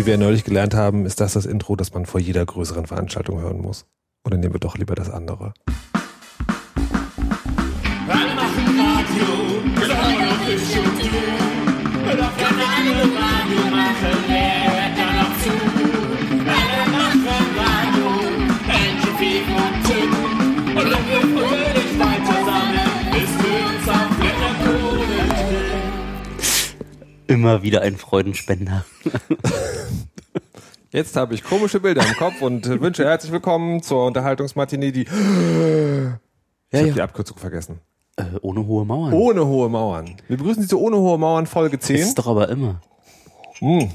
Wie wir neulich gelernt haben, ist das das Intro, das man vor jeder größeren Veranstaltung hören muss. Oder nehmen wir doch lieber das andere? Immer wieder ein Freudenspender. Jetzt habe ich komische Bilder im Kopf und wünsche herzlich willkommen zur Unterhaltungsmatinee, die... Ich Ja, habe ja. die Abkürzung vergessen. Äh, ohne hohe Mauern. Ohne hohe Mauern. Wir begrüßen Sie zu Ohne hohe Mauern Folge 10. Ist doch aber immer. Hm.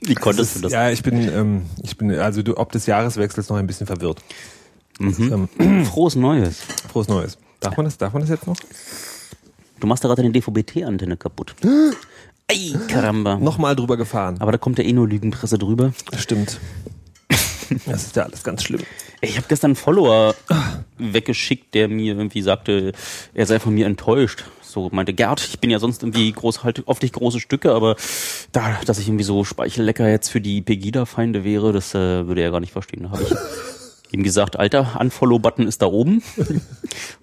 Wie konntest du das? Ja, ich bin, ähm, ich bin also du, ob des Jahreswechsels noch ein bisschen verwirrt. Mhm. Ähm, Frohes Neues. frohes Neues. Darf man das, darf man das jetzt noch? Du machst da gerade deine DVB-T-Antenne kaputt. Ey, Karamba. Nochmal drüber gefahren. Aber da kommt ja eh nur Lügenpresse drüber. Stimmt. Das ist ja alles ganz schlimm. Ich habe gestern einen Follower weggeschickt, der mir irgendwie sagte, er sei von mir enttäuscht. So meinte, Gerd, ich bin ja sonst irgendwie groß, halt oft nicht große Stücke, aber da, dass ich irgendwie so Speichellecker jetzt für die Pegida-Feinde wäre, das äh, würde er gar nicht verstehen. Da habe ich ihm gesagt, Alter, Unfollow-Button ist da oben.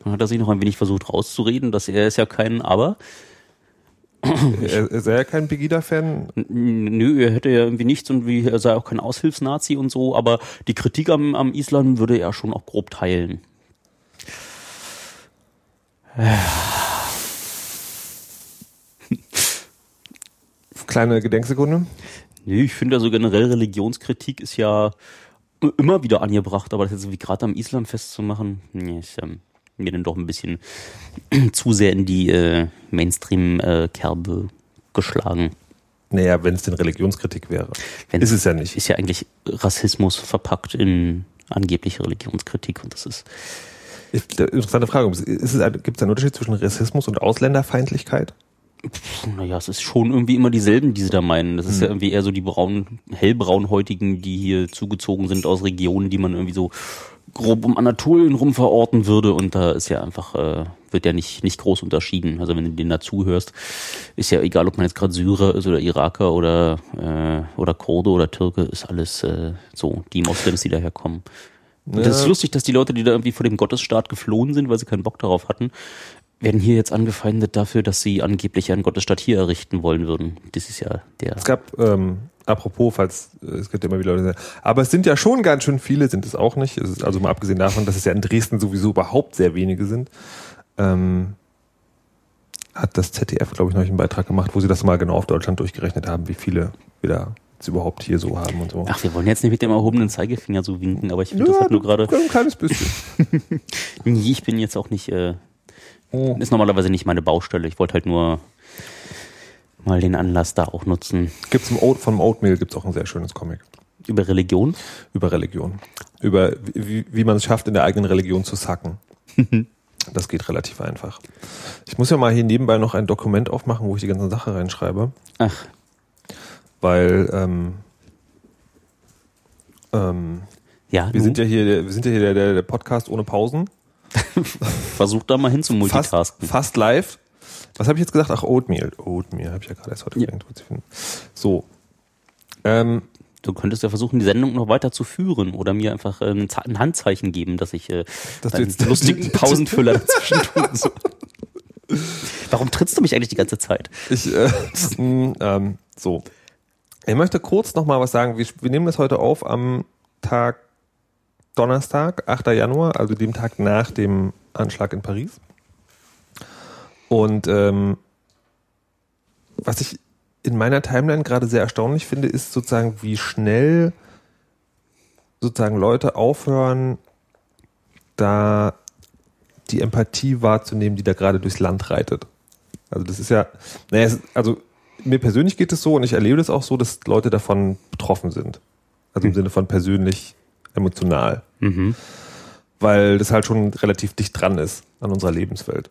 Dann hat er sich noch ein wenig versucht rauszureden, dass er ist ja kein Aber. Er, er sei ja kein Pegida-Fan. Nö, er hätte ja irgendwie nichts und wie, er sei auch kein Aushilfsnazi und so, aber die Kritik am, am Islam würde er schon auch grob teilen. Kleine Gedenksekunde. Nee, ich finde also generell Religionskritik ist ja immer wieder angebracht, aber das jetzt wie gerade am Islam festzumachen, nee, ist ähm, mir dann doch ein bisschen zu sehr in die äh, Mainstream-Kerbe geschlagen. Naja, wenn es denn Religionskritik wäre. Wenn- ist es ja nicht. Ist ja eigentlich Rassismus verpackt in angebliche Religionskritik und das ist interessante Frage. Gibt es einen Unterschied zwischen Rassismus und Ausländerfeindlichkeit? Naja, es ist schon irgendwie immer dieselben, die sie da meinen. Das ist Hm. ja irgendwie eher so die braun, hellbraunhäutigen, die hier zugezogen sind aus Regionen, die man irgendwie so grob um Anatolien rum verorten würde. Und da ist ja einfach, äh, wird ja nicht, nicht groß unterschieden. Also wenn du denen dazu hörst, ist ja egal, ob man jetzt gerade Syrer ist oder Iraker oder, äh, oder Kurde oder Türke, ist alles äh, so, die Moslems, die daherkommen. Und Das ist Ja. lustig, dass die Leute, die da irgendwie vor dem Gottesstaat geflohen sind, weil sie keinen Bock darauf hatten, werden hier jetzt angefeindet dafür, dass sie angeblich einen Gottesstaat hier errichten wollen würden. Das ist ja der. Es gab, ähm, apropos, falls äh, es gibt ja immer wieder Leute, sagen, aber es sind ja schon ganz schön viele, sind es auch nicht. Es ist also mal abgesehen davon, dass es ja in Dresden sowieso überhaupt sehr wenige sind. Ähm, hat das ZDF, glaube ich, noch einen Beitrag gemacht, wo sie das mal genau auf Deutschland durchgerechnet haben, wie viele wir da jetzt überhaupt hier so haben und so. Ach, wir wollen jetzt nicht mit dem erhobenen Zeigefinger so winken, aber ich finde das halt nur gerade. ein kleines bisschen. Nee, Ich bin jetzt auch nicht. Äh, Oh. ist normalerweise nicht meine Baustelle. Ich wollte halt nur mal den Anlass da auch nutzen. Gibt's im Oat, vom Oatmeal gibt's auch ein sehr schönes Comic Über Religion. über Religion. Über wie, wie man es schafft, in der eigenen Religion zu sacken. Das geht relativ einfach. Ich muss ja mal hier nebenbei noch ein Dokument aufmachen, wo ich die ganze Sache reinschreibe, Ach, weil ähm, ähm, ja, wir sind ja hier, wir sind ja hier der, der, der Podcast ohne Pausen, versuch da mal hin zu fast, multitasken. fast live. Was habe ich jetzt gesagt? Ach Oatmeal, Oatmeal habe ich ja gerade erst heute Ja. finden. So, ähm, Du könntest ja versuchen, die Sendung noch weiter zu führen oder mir einfach äh, ein, ein Handzeichen geben, dass ich äh, Dass einen lustigen Pausenfüller dazwischen tun soll. Warum trittst du mich eigentlich die ganze Zeit? Ich, äh, mh, ähm, so. Ich möchte kurz noch mal was sagen. Wir, wir nehmen das heute auf am Tag Donnerstag, 8. Januar, also dem Tag nach dem Anschlag in Paris. Und ähm, was ich in meiner Timeline gerade sehr erstaunlich finde, ist sozusagen, wie schnell sozusagen Leute aufhören, da die Empathie wahrzunehmen, die da gerade durchs Land reitet. Also das ist ja, naja, es, also mir persönlich geht es so und ich erlebe das auch so, dass Leute davon betroffen sind. Also im Sinne von persönlich emotional. Mhm. Weil das halt schon relativ dicht dran ist an unserer Lebenswelt.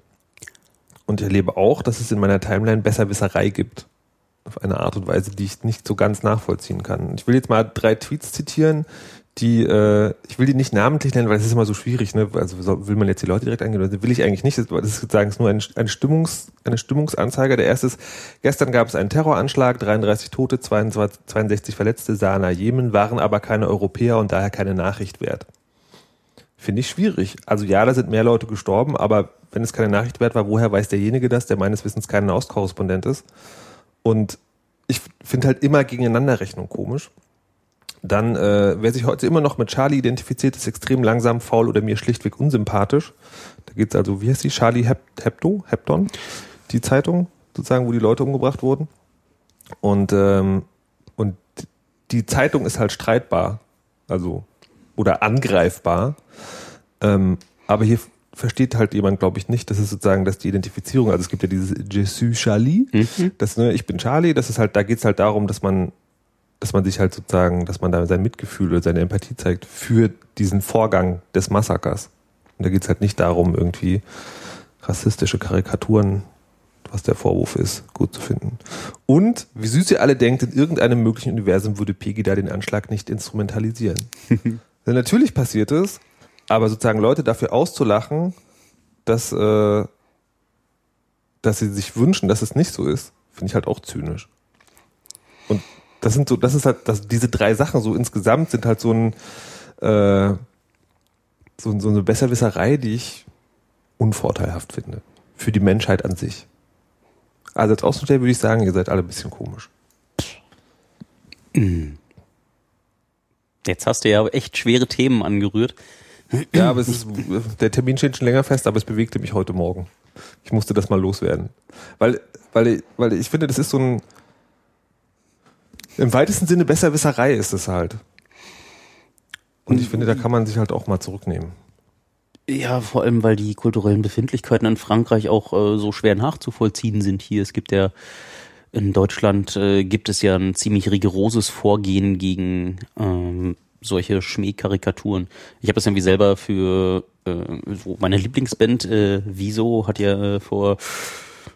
Und ich erlebe auch, dass es in meiner Timeline Besserwisserei gibt. Auf eine Art und Weise, die ich nicht so ganz nachvollziehen kann. Ich will jetzt mal drei Tweets zitieren, die, äh, ich will die nicht namentlich nennen, weil es ist immer so schwierig, ne? Also will man jetzt die Leute direkt angehen, oder will ich eigentlich nicht. Das ist sozusagen nur ein, ein Stimmungs, eine Stimmungsanzeige. Der erste ist, gestern gab es einen Terroranschlag, 33 Tote, 22, 62 Verletzte, Sana, Jemen, waren aber keine Europäer und daher keine Nachricht wert. Finde ich schwierig. Also ja, da sind mehr Leute gestorben, aber wenn es keine Nachricht wert war, woher weiß derjenige das, der meines Wissens kein Auskorrespondent ist? Und ich finde halt immer Gegeneinanderrechnung komisch. Dann, äh, wer sich heute immer noch mit Charlie identifiziert, ist extrem langsam, faul oder mir schlichtweg unsympathisch. Da geht's also, wie heißt die? Charlie Hep Hebdo? Hepton? Die Zeitung, sozusagen, wo die Leute umgebracht wurden. Und, ähm, und die Zeitung ist halt streitbar. Also, oder angreifbar. Ähm, aber hier versteht halt jemand, glaube ich, nicht, das ist sozusagen, dass die Identifizierung, also es gibt ja dieses Je suis Charlie, das, ne, ich bin Charlie, das ist halt, da geht's halt darum, dass man, dass man sich halt sozusagen, dass man da sein Mitgefühl oder seine Empathie zeigt für diesen Vorgang des Massakers. Und da geht's halt nicht darum, irgendwie rassistische Karikaturen, was der Vorwurf ist, gut zu finden. Und, wie süß ihr alle denkt, in irgendeinem möglichen Universum würde Peggy da den Anschlag nicht instrumentalisieren. Denn natürlich passiert es, aber sozusagen Leute dafür auszulachen, dass, äh, dass sie sich wünschen, dass es nicht so ist, finde ich halt auch zynisch. Das sind so, das ist halt, das, diese drei Sachen so insgesamt sind halt so ein, äh, so, so eine Besserwisserei, die ich unvorteilhaft finde. Für die Menschheit an sich. Also als Außenstelle würde ich sagen, ihr seid alle ein bisschen komisch. Jetzt hast du ja echt schwere Themen angerührt. Ja, aber es ist, der Termin steht schon länger fest, aber es bewegte mich heute Morgen. Ich musste das mal loswerden. Weil, weil, weil ich finde, das ist so ein, im weitesten Sinne Besserwisserei ist es halt. Und ich finde, da kann man sich halt auch mal zurücknehmen. Ja, vor allem, weil die kulturellen Befindlichkeiten in Frankreich auch äh, so schwer nachzuvollziehen sind hier. Es gibt ja in Deutschland äh, gibt es ja ein ziemlich rigoroses Vorgehen gegen ähm, solche Schmähkarikaturen. Ich habe das irgendwie selber für äh, so meine Lieblingsband äh, Wieso hat ja äh, vor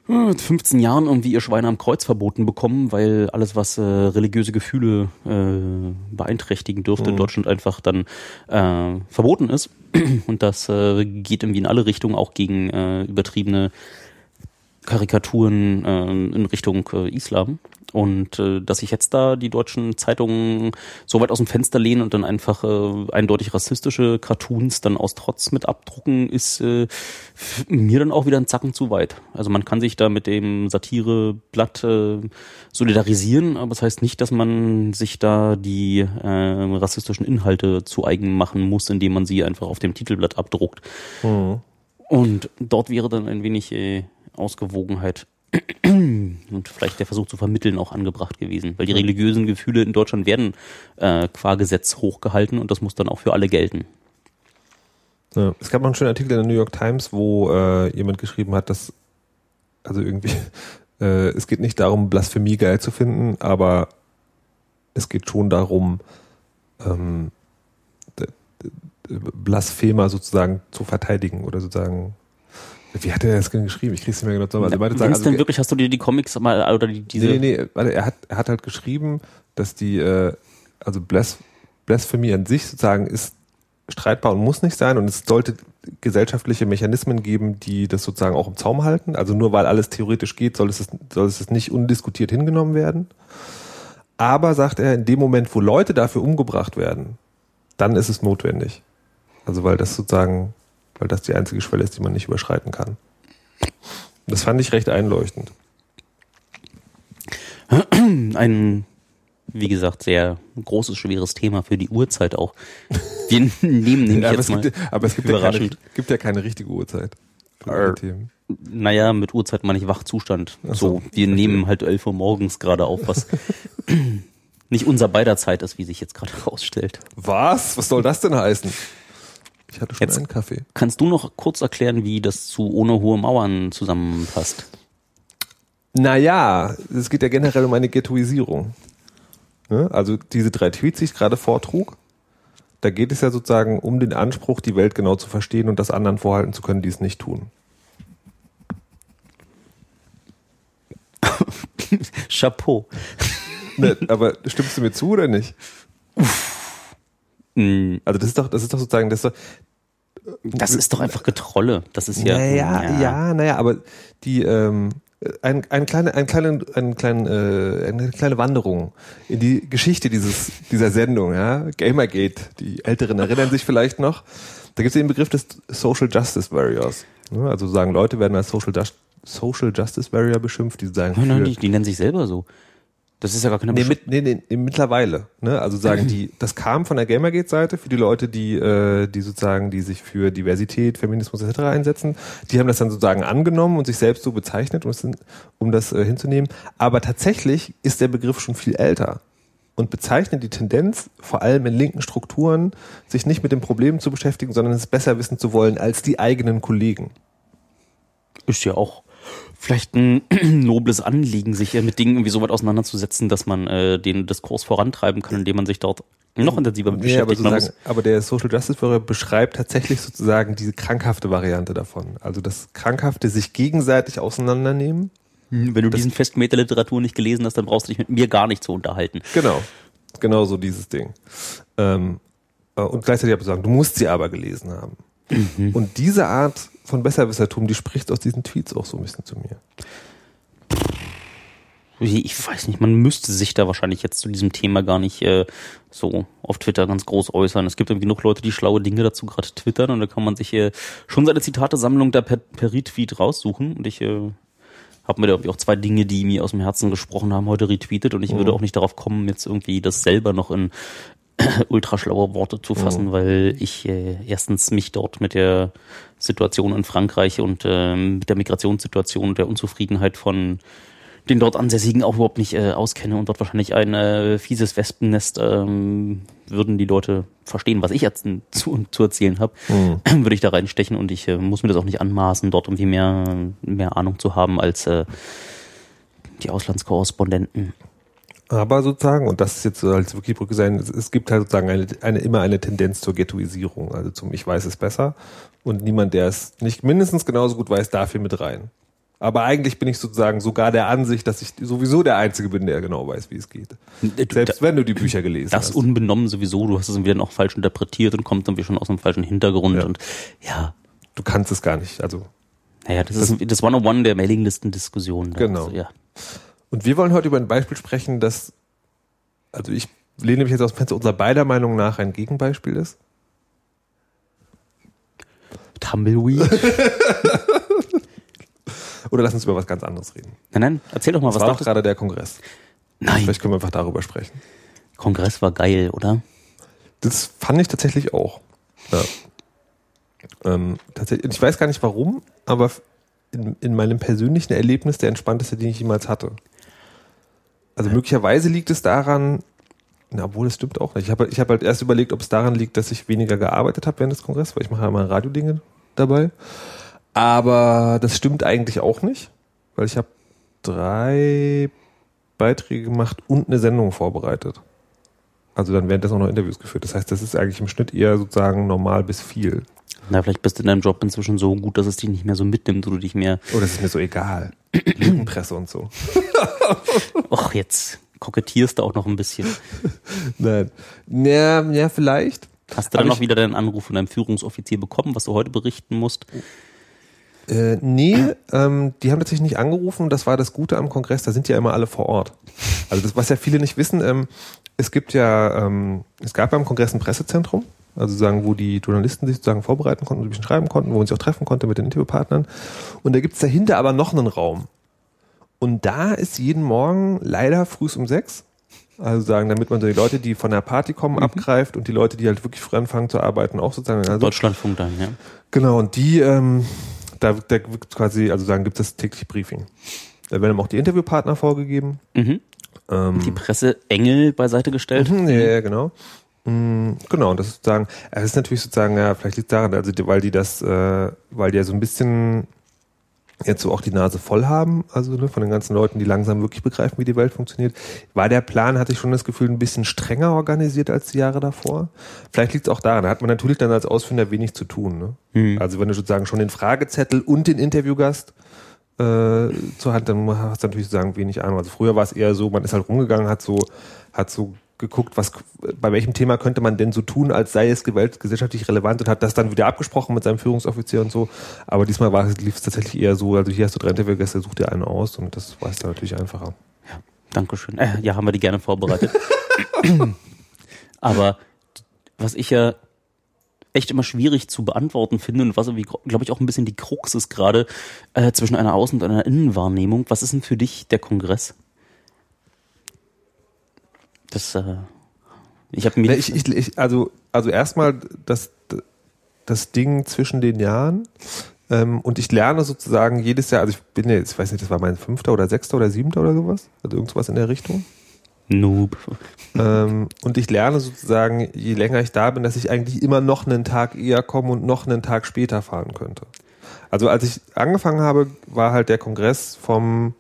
15 Jahren irgendwie ihr Schweine am Kreuz verboten bekommen, weil alles, was äh, religiöse Gefühle äh, beeinträchtigen dürfte, in Deutschland einfach dann äh, verboten ist. Und das äh, geht irgendwie in alle Richtungen, auch gegen äh, übertriebene Karikaturen äh, in Richtung äh, Islam. Und äh, dass sich jetzt da die deutschen Zeitungen so weit aus dem Fenster lehnen und dann einfach äh, eindeutig rassistische Cartoons dann aus Trotz mit abdrucken, ist äh, mir dann auch wieder ein Zacken zu weit. Also man kann sich da mit dem Satireblatt äh, solidarisieren, aber das heißt nicht, dass man sich da die äh, rassistischen Inhalte zu eigen machen muss, indem man sie einfach auf dem Titelblatt abdruckt. Und dort wäre dann ein wenig äh, Ausgewogenheit und vielleicht der Versuch zu vermitteln auch angebracht gewesen. Weil die religiösen Gefühle in Deutschland werden äh, qua Gesetz hochgehalten und das muss dann auch für alle gelten. Ja. Es gab noch einen schönen Artikel in der New York Times, wo äh, jemand geschrieben hat, dass, also irgendwie, äh, es geht nicht darum, Blasphemie geil zu finden, aber es geht schon darum, ähm, Blasphemer sozusagen zu verteidigen oder sozusagen. Wie hat er das denn geschrieben? Ich krieg's nicht mehr genau zusammen. Also, beide sagen, denn also, wirklich, hast du dir die Comics mal oder die, diese nee, nee, nee, warte, er hat, er hat halt geschrieben, dass die, äh, also Blas Blasphemie an sich sozusagen ist streitbar und muss nicht sein und es sollte gesellschaftliche Mechanismen geben, die das sozusagen auch im Zaum halten. Also nur weil alles theoretisch geht, soll es, soll es nicht undiskutiert hingenommen werden. Aber, sagt er, in dem Moment, wo Leute dafür umgebracht werden, dann ist es notwendig. Also weil das sozusagen, weil das die einzige Schwelle ist, die man nicht überschreiten kann. Das fand ich recht einleuchtend. ein, wie gesagt, sehr großes, schweres Thema für die Uhrzeit auch. Wir nehmen nämlich Ja, aber, jetzt es mal, gibt, aber es gibt ja, keine, gibt ja keine richtige Uhrzeit. Für Themen. naja, mit Uhrzeit meine ich Wachzustand. Ach so, so, wir nehmen halt 11 Uhr morgens gerade auf, was nicht unser beider Zeit ist, wie sich jetzt gerade herausstellt. Was? Was soll das denn heißen? Ich hatte schon Jetzt- einen Kaffee. Kannst du noch kurz erklären, wie das zu ohne hohe Mauern zusammenpasst? Naja, es geht ja generell um eine Ghettoisierung. Ne? Also diese drei Tweets, die ich gerade vortrug, da geht es ja sozusagen um den Anspruch, die Welt genau zu verstehen und das anderen vorhalten zu können, die es nicht tun. Chapeau. Ne, aber stimmst du mir zu oder nicht? Mm, Also das ist doch, das ist doch sozusagen, das ist doch, Das ist doch einfach Getrolle. Das ist ja. Naja, ja, naja, aber die ähm, ein, ein kleine, ein kleine, ein kleinen, äh, eine kleine Wanderung in die Geschichte dieses, dieser Sendung, ja, Gamergate. Die Älteren erinnern sich vielleicht noch. Da gibt es den Begriff des Social Justice Warriors. Ja, Also sagen Leute werden als Social, Social Justice Warrior beschimpft, die sagen Nein, nein, die, die nennen sich selber so. Das ist ja gar keine Nee, mit, nee, nee, nee, mittlerweile. Ne? Also sagen die, das kam von der Gamergate-Seite für die Leute, die, äh, die sozusagen, die sich für Diversität, Feminismus etc. einsetzen. Die haben das dann sozusagen angenommen und sich selbst so bezeichnet, um, es, um das äh, hinzunehmen. Aber tatsächlich ist der Begriff schon viel älter und bezeichnet die Tendenz, vor allem in linken Strukturen, sich nicht mit dem Problem zu beschäftigen, sondern es besser wissen zu wollen als die eigenen Kollegen. ist ja auch vielleicht ein nobles Anliegen, sich mit Dingen irgendwie so weit auseinanderzusetzen, dass man äh, den Diskurs vorantreiben kann, indem man sich dort noch intensiver mit aber, beschäftigt. Muss, sozusagen, aber der Social Justice Warrior beschreibt tatsächlich sozusagen diese krankhafte Variante davon. Also das krankhafte sich gegenseitig auseinandernehmen. wenn du diesen Festmeter Literatur nicht gelesen hast, dann brauchst du dich mit mir gar nicht zu unterhalten. Genau. Genau so dieses Ding. Ähm, äh, und gleichzeitig aber sagen, du musst sie aber gelesen haben. Mhm. Und diese Art von Besserwissertum, die spricht aus diesen Tweets auch so ein bisschen zu mir. Ich weiß nicht, man müsste sich da wahrscheinlich jetzt zu diesem Thema gar nicht äh, so auf Twitter ganz groß äußern. Es gibt irgendwie genug Leute, die schlaue Dinge dazu gerade twittern und da kann man sich äh, schon seine Zitatesammlung da per, per Retweet raussuchen. Und ich äh, habe mir da irgendwie auch zwei Dinge, die mir aus dem Herzen gesprochen haben, heute retweetet und ich würde auch nicht darauf kommen, jetzt irgendwie das selber noch in ultraschlaue Worte zu fassen, weil ich äh, erstens mich dort mit der Situation in Frankreich und ähm, mit der Migrationssituation und der Unzufriedenheit von den dort Ansässigen auch überhaupt nicht äh, auskenne und dort wahrscheinlich ein äh, fieses Wespennest ähm, würden die Leute verstehen, was ich jetzt zu, zu erzählen habe, würde ich da reinstechen und ich äh, muss mir das auch nicht anmaßen, dort irgendwie mehr, mehr Ahnung zu haben als äh, die Auslandskorrespondenten. Aber sozusagen, und das ist jetzt so als Wikibrücke sein, es, gibt halt sozusagen eine, eine, immer eine Tendenz zur Ghettoisierung. Also zum Ich weiß es besser. Und niemand, der es nicht mindestens genauso gut weiß, darf hier mit rein. Aber eigentlich bin ich sozusagen sogar der Ansicht, dass ich sowieso der Einzige bin, der genau weiß, wie es geht. Selbst wenn du die Bücher gelesen Das hast. unbenommen sowieso, du hast es irgendwie dann auch falsch interpretiert und kommt irgendwie schon aus einem falschen Hintergrund Ja. und ja, Du kannst es gar nicht. Also naja, das, ist das One-on-One der Mailinglisten-Diskussion. Genau. Also, ja. Und wir wollen heute über ein Beispiel sprechen, das, also ich lehne mich jetzt aus dem Fenster, unserer beider Meinung nach ein Gegenbeispiel ist. Tumbleweed. Oder lass uns über was ganz anderes reden. nein, nein, erzähl doch mal, Das was war doch gerade der Kongress. Nein, Vielleicht können wir einfach darüber sprechen. Kongress war geil, oder? Das fand ich tatsächlich auch. Ja. Ähm, tatsächlich, ich weiß gar nicht warum, aber in, in meinem persönlichen Erlebnis der entspannteste, den ich jemals hatte. Also möglicherweise liegt es daran, na, obwohl es stimmt auch nicht. Ich habe ich hab halt erst überlegt, ob es daran liegt, dass ich weniger gearbeitet habe während des Kongresses, weil ich mache ja mal Radiodinge dabei. Aber das stimmt eigentlich auch nicht, weil ich habe drei Beiträge gemacht und eine Sendung vorbereitet. Also dann währenddessen auch noch Interviews geführt. Das heißt, das ist eigentlich im Schnitt eher sozusagen normal bis viel. Na, vielleicht bist du in deinem Job inzwischen so gut, dass es dich nicht mehr so mitnimmt, oder du dich mehr, Oh, das ist mir so egal. Lügenpresse und so. ach, jetzt kokettierst du auch noch ein bisschen. Nein. Ja, ja, vielleicht. Hast du dann noch wieder deinen Anruf von deinem Führungsoffizier bekommen, was du heute berichten musst? Äh, nee, ähm, die haben tatsächlich nicht angerufen. Das war das Gute am Kongress. Da sind ja immer alle vor Ort. Also das, was ja viele nicht wissen, ähm, es gibt ja, ähm, es gab ja am Kongress ein Pressezentrum, also sagen, wo die Journalisten sich sozusagen vorbereiten konnten, ein bisschen schreiben konnten, wo man sich auch treffen konnte mit den Interviewpartnern. Und da gibt's dahinter aber noch einen Raum. Und da ist jeden Morgen leider früh um sechs. Also sagen, damit man so die Leute, die von der Party kommen, abgreift und die Leute, die halt wirklich früh anfangen zu arbeiten, auch sozusagen. Also Deutschlandfunk dann, ja. Genau, und die, ähm, da, da quasi, also sagen, gibt es das tägliche Briefing. Da werden auch die Interviewpartner vorgegeben. Mhm. Ähm, Die Presseengel beiseite gestellt. mhm, ja, ja, genau. Mm, Genau, und das ist sozusagen, es ist natürlich sozusagen, ja, vielleicht liegt daran, also weil die das, äh, weil die ja so ein bisschen jetzt so auch die Nase voll haben, also ne, von den ganzen Leuten, die langsam wirklich begreifen, wie die Welt funktioniert, war der Plan, hatte ich schon das Gefühl, ein bisschen strenger organisiert als die Jahre davor. Vielleicht liegt es auch daran, da hat man natürlich dann als Ausfinder wenig zu tun. Ne? Mhm. Also wenn du sozusagen schon den Fragezettel und den Interviewgast äh, zur Hand, dann hast du natürlich sozusagen wenig Ahnung. Also früher war es eher so, man ist halt rumgegangen, hat so, hat so geguckt, was, bei welchem Thema könnte man denn so tun, als sei es gesellschaftlich relevant und hat das dann wieder abgesprochen mit seinem Führungsoffizier und so. Aber diesmal war, lief es tatsächlich eher so, also hier hast du drei Interviewgäste, such dir einen aus und das war es dann natürlich einfacher. Dankeschön. Äh, ja, haben wir die gerne vorbereitet. Aber was ich ja echt immer schwierig zu beantworten finde und was irgendwie, glaube ich, auch ein bisschen die Krux ist gerade äh, zwischen einer Außen- und einer Innenwahrnehmung. Was ist denn für dich der Kongress? Das, äh, ich habe mir ich, ich, ich, also, also erstmal das, das Ding zwischen den Jahren. Ähm, und ich lerne sozusagen jedes Jahr, also ich bin jetzt, ich weiß nicht, das war mein fünfter oder sechster oder siebter oder sowas, also irgendwas in der Richtung. Noob. Ähm, und ich lerne sozusagen, je länger ich da bin, dass ich eigentlich immer noch einen Tag eher komme und noch einen Tag später fahren könnte. Also als ich angefangen habe, war halt der Kongress vom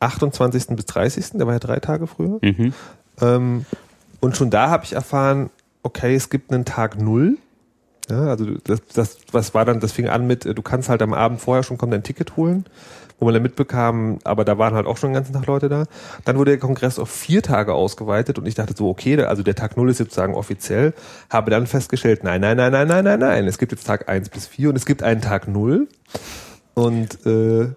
28. bis 30. Der war ja drei Tage früher. Mhm. Ähm, und schon da habe ich erfahren, okay, es gibt einen Tag Null. Ja, also das, das, was war dann, das fing an mit, äh, du kannst halt am Abend vorher schon kommen, dein Ticket holen, wo man dann mitbekam, aber da waren halt auch schon den ganzen Tag Leute da. Dann wurde der Kongress auf vier Tage ausgeweitet und ich dachte so, okay, also der Tag Null ist jetzt sozusagen offiziell, habe dann festgestellt, nein, nein, nein, nein, nein, nein, nein, es gibt jetzt Tag eins bis vier und es gibt einen Tag Null. Und äh,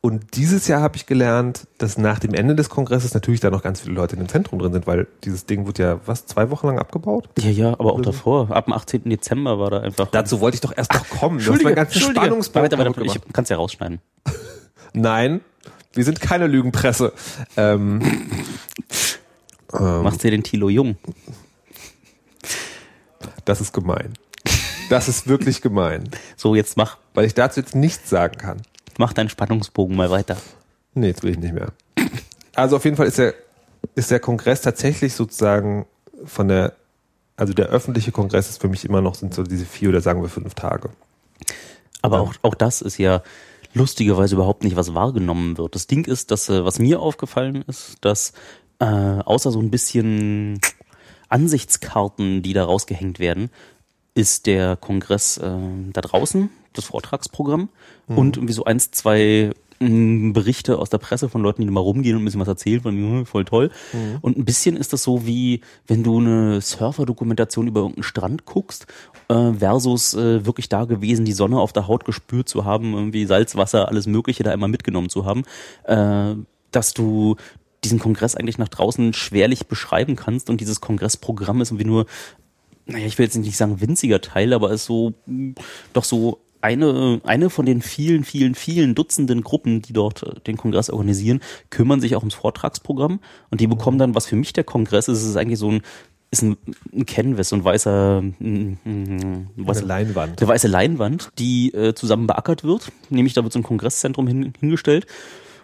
und dieses Jahr habe ich gelernt, dass nach dem Ende des Kongresses natürlich da noch ganz viele Leute in dem Zentrum drin sind, weil dieses Ding wird ja, was, zwei Wochen lang abgebaut? Ja, ja, aber auch davor. Ab dem 18. Dezember war da einfach. Dazu wollte ich doch erst noch kommen. Du hast meinen ganzen Spannungsbogen Warte, warte, kaputt ich kann es ja rausschneiden. Nein, wir sind keine Lügenpresse. Ähm, ähm, Machst dir den Tilo jung. das ist gemein. Das ist wirklich gemein, So, jetzt mach, weil ich dazu jetzt nichts sagen kann. Mach deinen Spannungsbogen mal weiter. Nee, jetzt will ich nicht mehr. Also auf jeden Fall ist der, ist der Kongress tatsächlich sozusagen von der, also der öffentliche Kongress ist für mich immer noch, sind so diese vier oder sagen wir fünf Tage. Aber auch, auch das ist ja lustigerweise überhaupt nicht, was wahrgenommen wird. Das Ding ist, dass, äh, was mir aufgefallen ist, dass äh, außer so ein bisschen Ansichtskarten, die da rausgehängt werden, ist der Kongress äh, da draußen, das Vortragsprogramm und irgendwie so eins, zwei mh, Berichte aus der Presse von Leuten, die mal rumgehen und ein bisschen was erzählen, von hm, voll toll. Und ein bisschen ist das so wie, wenn du eine Surfer-Dokumentation über irgendeinen Strand guckst, äh, versus äh, wirklich da gewesen, die Sonne auf der Haut gespürt zu haben, irgendwie Salzwasser, alles Mögliche da einmal mitgenommen zu haben, äh, dass du diesen Kongress eigentlich nach draußen schwerlich beschreiben kannst und dieses Kongressprogramm ist irgendwie nur naja, ich will jetzt nicht sagen winziger Teil, aber ist so mh, doch so eine, eine von den vielen, vielen, vielen Dutzenden Gruppen, die dort äh, den Kongress organisieren, kümmern sich auch ums Vortragsprogramm und die bekommen dann, was für mich der Kongress ist, ist eigentlich so ein, ist ein, ein Canvas, so ein weißer, ein, ein, Eine weißer Leinwand. eine weiße Leinwand, die äh, zusammen beackert wird. Nämlich da wird so ein Kongresszentrum hin, hingestellt.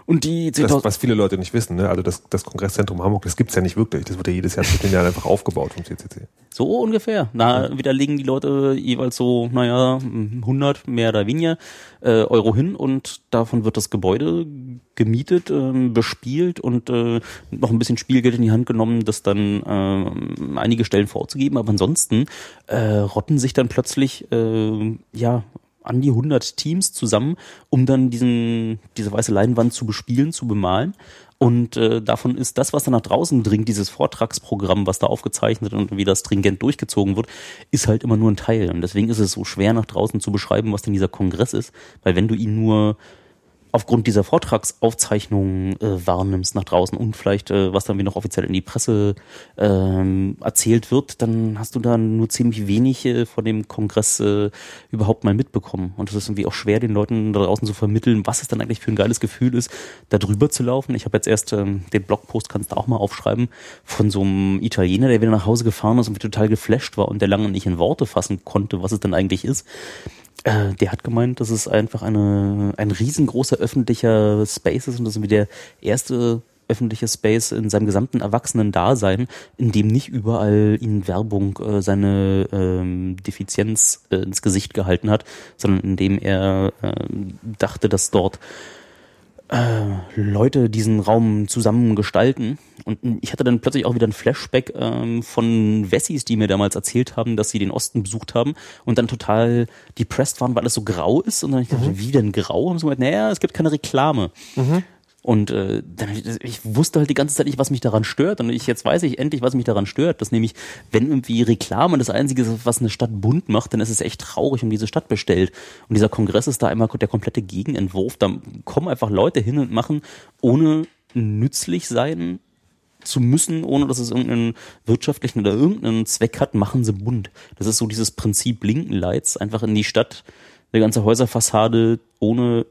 Und die Das, 10.000 was viele Leute nicht wissen, ne? also das, das Kongresszentrum Hamburg, das gibt's ja nicht wirklich. Das wird ja jedes Jahr zwischen den Jahren einfach aufgebaut vom CCC. So ungefähr. Na, wieder legen die Leute jeweils so, naja, 100 mehr oder weniger äh, Euro hin und davon wird das Gebäude gemietet, ähm, bespielt und äh, noch ein bisschen Spielgeld in die Hand genommen, das dann ähm, einige Stellen vorzugeben. Aber ansonsten äh, rotten sich dann plötzlich äh, ja an die 100 Teams zusammen, um dann diesen diese weiße Leinwand zu bespielen, zu bemalen. Und äh, davon ist das, was da nach draußen dringt, dieses Vortragsprogramm, was da aufgezeichnet und wie das stringent durchgezogen wird, ist halt immer nur ein Teil. Und deswegen ist es so schwer nach draußen zu beschreiben, was denn dieser Kongress ist. Weil wenn du ihn nur aufgrund dieser Vortragsaufzeichnungen äh, wahrnimmst nach draußen und vielleicht, äh, was dann wie noch offiziell in die Presse ähm, erzählt wird, dann hast du da nur ziemlich wenig äh, von dem Kongress äh, überhaupt mal mitbekommen. Und es ist irgendwie auch schwer, den Leuten da draußen zu vermitteln, was es dann eigentlich für ein geiles Gefühl ist, da drüber zu laufen. Ich habe jetzt erst ähm, den Blogpost, kannst du auch mal aufschreiben, von so einem Italiener, der wieder nach Hause gefahren ist und total geflasht war und der lange nicht in Worte fassen konnte, was es denn eigentlich ist. Äh, der hat gemeint, dass es einfach eine, ein riesengroßer öffentlicher Space ist und das ist wie der erste öffentliche Space in seinem gesamten Erwachsenen-Dasein, in dem nicht überall ihn Werbung äh, seine ähm, Defizienz äh, ins Gesicht gehalten hat, sondern in dem er äh, dachte, dass dort Leute diesen Raum zusammen gestalten. Und ich hatte dann plötzlich auch wieder ein Flashback ähm, von Wessis, die mir damals erzählt haben, dass sie den Osten besucht haben und dann total depressed waren, weil es so grau ist. Und dann ich dachte, wie denn grau? Und so, naja, es gibt keine Reklame. Und äh, dann, ich wusste halt die ganze Zeit nicht, was mich daran stört. Und ich jetzt weiß ich endlich, was mich daran stört. Dass nämlich, wenn irgendwie Reklame das Einzige ist, was eine Stadt bunt macht, dann ist es echt traurig um diese Stadt bestellt. Und dieser Kongress ist da einmal der komplette Gegenentwurf. Da kommen einfach Leute hin und machen, ohne nützlich sein zu müssen, ohne dass es irgendeinen wirtschaftlichen oder irgendeinen Zweck hat, machen sie bunt. Das ist so dieses Prinzip Linkenlights, einfach in die Stadt, eine ganze Häuserfassade ohne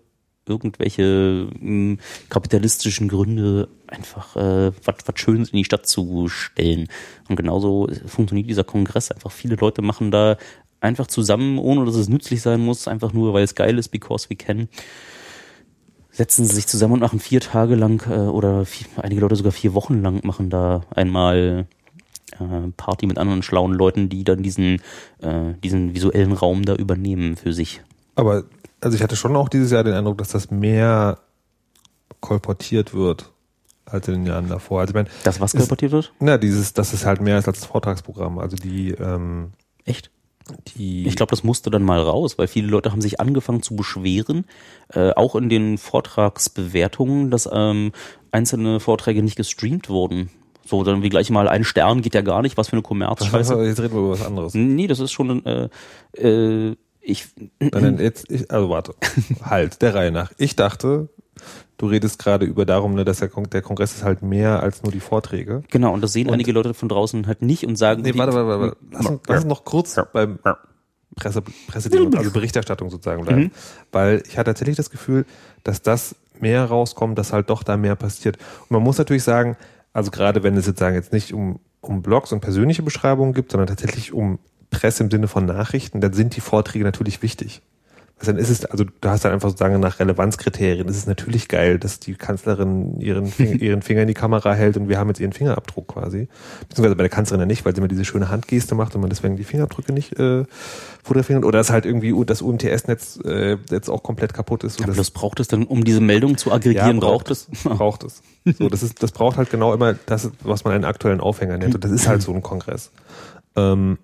irgendwelche mh, kapitalistischen Gründe einfach äh, was was Schönes in die Stadt zu stellen. Und genauso funktioniert dieser Kongress. Einfach viele Leute machen da einfach zusammen, ohne dass es nützlich sein muss, einfach nur, weil es geil ist, because we can. Setzen sie sich zusammen und machen vier Tage lang äh, oder vier, einige Leute sogar vier Wochen lang machen da einmal äh, Party mit anderen schlauen Leuten, die dann diesen, äh, diesen visuellen Raum da übernehmen für sich. Aber also ich hatte schon auch dieses Jahr den Eindruck, dass das mehr kolportiert wird als in den Jahren davor. Also ich meine, Das, was kolportiert wird? na, dieses, das ist halt mehr als das Vortragsprogramm. Also die, ähm, Echt? die Ich glaube, das musste dann mal raus, weil viele Leute haben sich angefangen zu beschweren, äh, auch in den Vortragsbewertungen, dass ähm, einzelne Vorträge nicht gestreamt wurden. So, dann wie gleich mal ein Stern geht ja gar nicht, was für eine Kommerzscheiße. Jetzt reden wir über was anderes. Nee, das ist schon, äh, äh, ich, Nein, jetzt, ich, also warte, halt, der Reihe nach. Ich dachte, du redest gerade über darum, ne, dass der, Kon der Kongress ist halt mehr als nur die Vorträge. genau, und das sehen Und- einige Leute von draußen halt nicht und sagen, Nee, warte, warte, warte. warte. Lass, uns- lass uns noch kurz beim Presse, Presseding, also Berichterstattung sozusagen bleiben. Weil ich hatte tatsächlich das Gefühl, dass das mehr rauskommt, dass halt doch da mehr passiert. Und man muss natürlich sagen, also gerade wenn es jetzt sagen, jetzt nicht um, um Blogs und persönliche Beschreibungen gibt, sondern tatsächlich um Presse im Sinne von Nachrichten, dann sind die Vorträge natürlich wichtig. Also dann ist es, also du hast dann einfach sozusagen nach Relevanzkriterien, ist es natürlich geil, dass die Kanzlerin ihren, Finger, ihren Finger in die Kamera hält und wir haben jetzt ihren Fingerabdruck quasi. Beziehungsweise bei der Kanzlerin ja nicht, weil sie immer diese schöne Handgeste macht und man deswegen die Fingerabdrücke nicht äh, fotografieren. Oder dass halt irgendwie das UMTS-Netz äh, jetzt auch komplett kaputt ist. ja, sodass- bloß braucht es dann, um diese Meldung zu aggregieren, braucht es. braucht es. So, das ist, das braucht halt genau immer das, was man einen aktuellen Aufhänger nennt. Und das ist halt so ein Kongress. Ähm,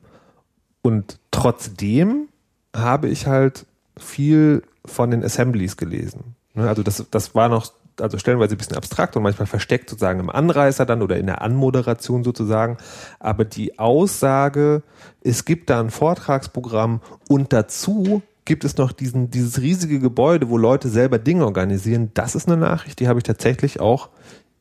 und trotzdem habe ich halt viel von den Assemblies gelesen. Ne, Also das, das war noch, also stellenweise ein bisschen abstrakt und manchmal versteckt sozusagen im Anreißer dann oder in der Anmoderation sozusagen. Aber die Aussage, es gibt da ein Vortragsprogramm und dazu gibt es noch diesen, dieses riesige Gebäude, wo Leute selber Dinge organisieren. Das ist eine Nachricht, die habe ich tatsächlich auch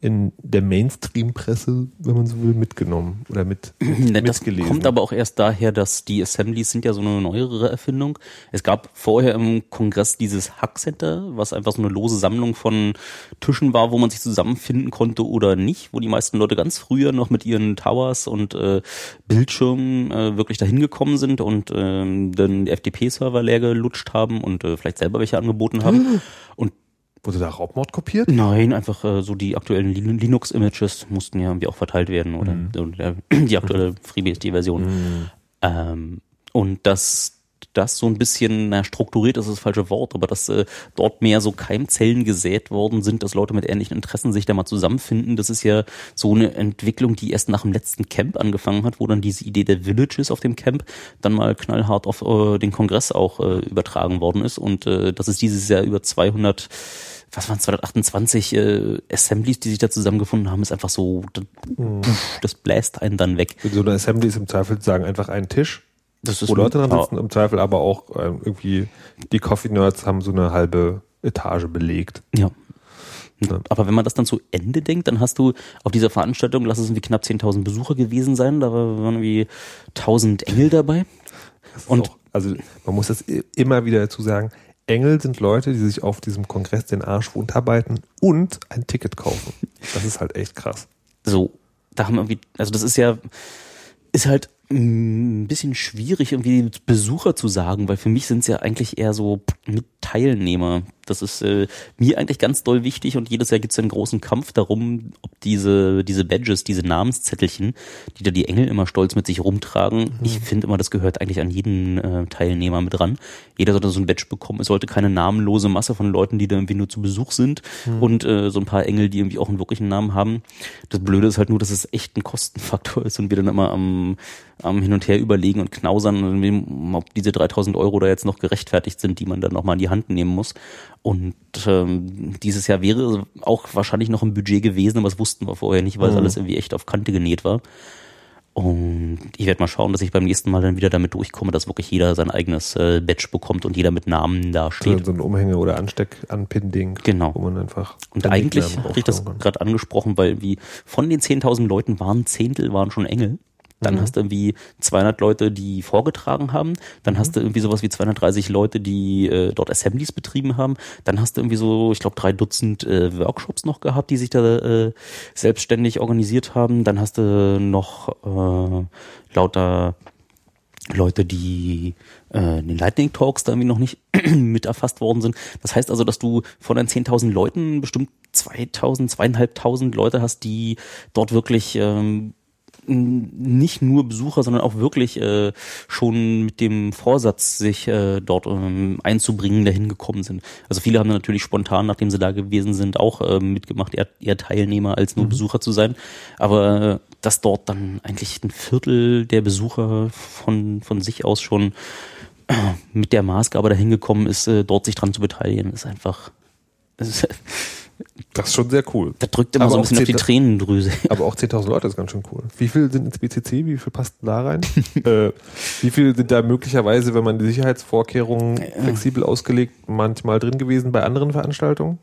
in der Mainstream-Presse, wenn man so will, mitgenommen oder mit, Ne, Das mitgelesen. kommt aber auch erst daher, dass die Assemblies sind ja so eine neuere Erfindung. Es gab vorher im Kongress dieses Hack Center, was einfach so eine lose Sammlung von Tischen war, wo man sich zusammenfinden konnte oder nicht, wo die meisten Leute ganz früher noch mit ihren Towers und äh, Bildschirmen äh, wirklich dahin gekommen sind und dann die FTP-Server leer gelutscht haben und äh, vielleicht selber welche angeboten haben. Und Wurde da Raubmord kopiert? Nein, einfach äh, so die aktuellen Lin- Linux-Images mussten ja irgendwie auch verteilt werden oder, oder die aktuelle FreeBSD-Version. Ähm, und dass das so ein bisschen na, strukturiert ist das falsche Wort, aber dass äh, dort mehr so Keimzellen gesät worden sind, dass Leute mit ähnlichen Interessen sich da mal zusammenfinden. Das ist ja so eine Entwicklung, die erst nach dem letzten Camp angefangen hat, wo dann diese Idee der Villages auf dem Camp dann mal knallhart auf äh, den Kongress auch äh, übertragen worden ist und äh, dass es dieses Jahr über 200 was waren 228 äh, Assemblies, die sich da zusammengefunden haben, ist einfach so, das, das bläst einen dann weg. So eine Assembly ist im Zweifel sagen einfach ein Tisch, Das ist wo Leute dran sitzen, im Zweifel aber auch ähm, irgendwie die Coffee Nerds haben so eine halbe Etage belegt. Ja. Ja. Aber wenn man das dann zu Ende denkt, dann hast du auf dieser Veranstaltung, lass es irgendwie knapp 10.000 Besucher gewesen sein, da waren irgendwie 1.000 Engel dabei. Und- auch, also man muss das immer wieder dazu sagen, Engel sind Leute, die sich auf diesem Kongress den Arsch wundarbeiten und ein Ticket kaufen. Das ist halt echt krass. So, da haben irgendwie, also das ist ja, ist halt ein bisschen schwierig, irgendwie Besucher zu sagen, weil für mich sind es ja eigentlich eher so Teilnehmer. Das ist äh, mir eigentlich ganz doll wichtig und jedes Jahr gibt es einen großen Kampf darum, ob diese, diese Badges, diese Namenszettelchen, die da die Engel immer stolz mit sich rumtragen, ich finde immer, das gehört eigentlich an jeden äh, Teilnehmer mit dran. Jeder sollte so ein Badge bekommen. Es sollte keine namenlose Masse von Leuten, die da irgendwie nur zu Besuch sind und äh, so ein paar Engel, die irgendwie auch einen wirklichen Namen haben. Das Blöde ist halt nur, dass es echt ein Kostenfaktor ist und wir dann immer am, am Hin und Her überlegen und knausern, ob diese 3000 Euro da jetzt noch gerechtfertigt sind, die man dann nochmal in die Hand nehmen muss. Und ähm, dieses Jahr wäre auch wahrscheinlich noch ein Budget gewesen, aber das wussten wir vorher nicht, weil es alles irgendwie echt auf Kante genäht war. Und ich werde mal schauen, dass ich beim nächsten Mal dann wieder damit durchkomme, dass wirklich jeder sein eigenes äh, Badge bekommt und jeder mit Namen da So, steht. so ein Umhänge- oder Ansteck-Anpin-Ding. Genau. Wo man einfach. Und eigentlich hatte ich das gerade angesprochen, weil wie von den 10.000 Leuten waren Zehntel waren schon Engel. Dann Mhm. hast du irgendwie 200 Leute, die vorgetragen haben. Dann Mhm. hast du irgendwie sowas wie 230 Leute, die äh, dort Assemblies betrieben haben. Dann hast du irgendwie so, ich glaube, drei Dutzend äh, Workshops noch gehabt, die sich da äh, selbstständig organisiert haben. Dann hast du noch äh, lauter Leute, die äh, in den Lightning Talks da irgendwie noch nicht mit erfasst worden sind. Das heißt also, dass du von den 10.000 Leuten bestimmt 2.000, 2.500 Leute hast, die dort wirklich ähm, nicht nur Besucher, sondern auch wirklich äh, schon mit dem Vorsatz, sich äh, dort ähm, einzubringen, dahin gekommen sind. Also viele haben natürlich spontan, nachdem sie da gewesen sind, auch ähm, mitgemacht, eher, eher Teilnehmer als nur Besucher zu sein. Aber äh, dass dort dann eigentlich ein Viertel der Besucher von, von sich aus schon äh, mit der Maßgabe dahin gekommen ist, äh, dort sich dran zu beteiligen, ist einfach, ist, Das ist schon sehr cool. das drückt immer Aber so ein bisschen auf die 10.000 Tränendrüse. Aber auch 10.000 Leute ist ganz schön cool. Wie viel sind ins BCC? Wie viel passt da rein? äh, wie viel sind da möglicherweise, wenn man die Sicherheitsvorkehrungen flexibel ausgelegt, manchmal drin gewesen bei anderen Veranstaltungen?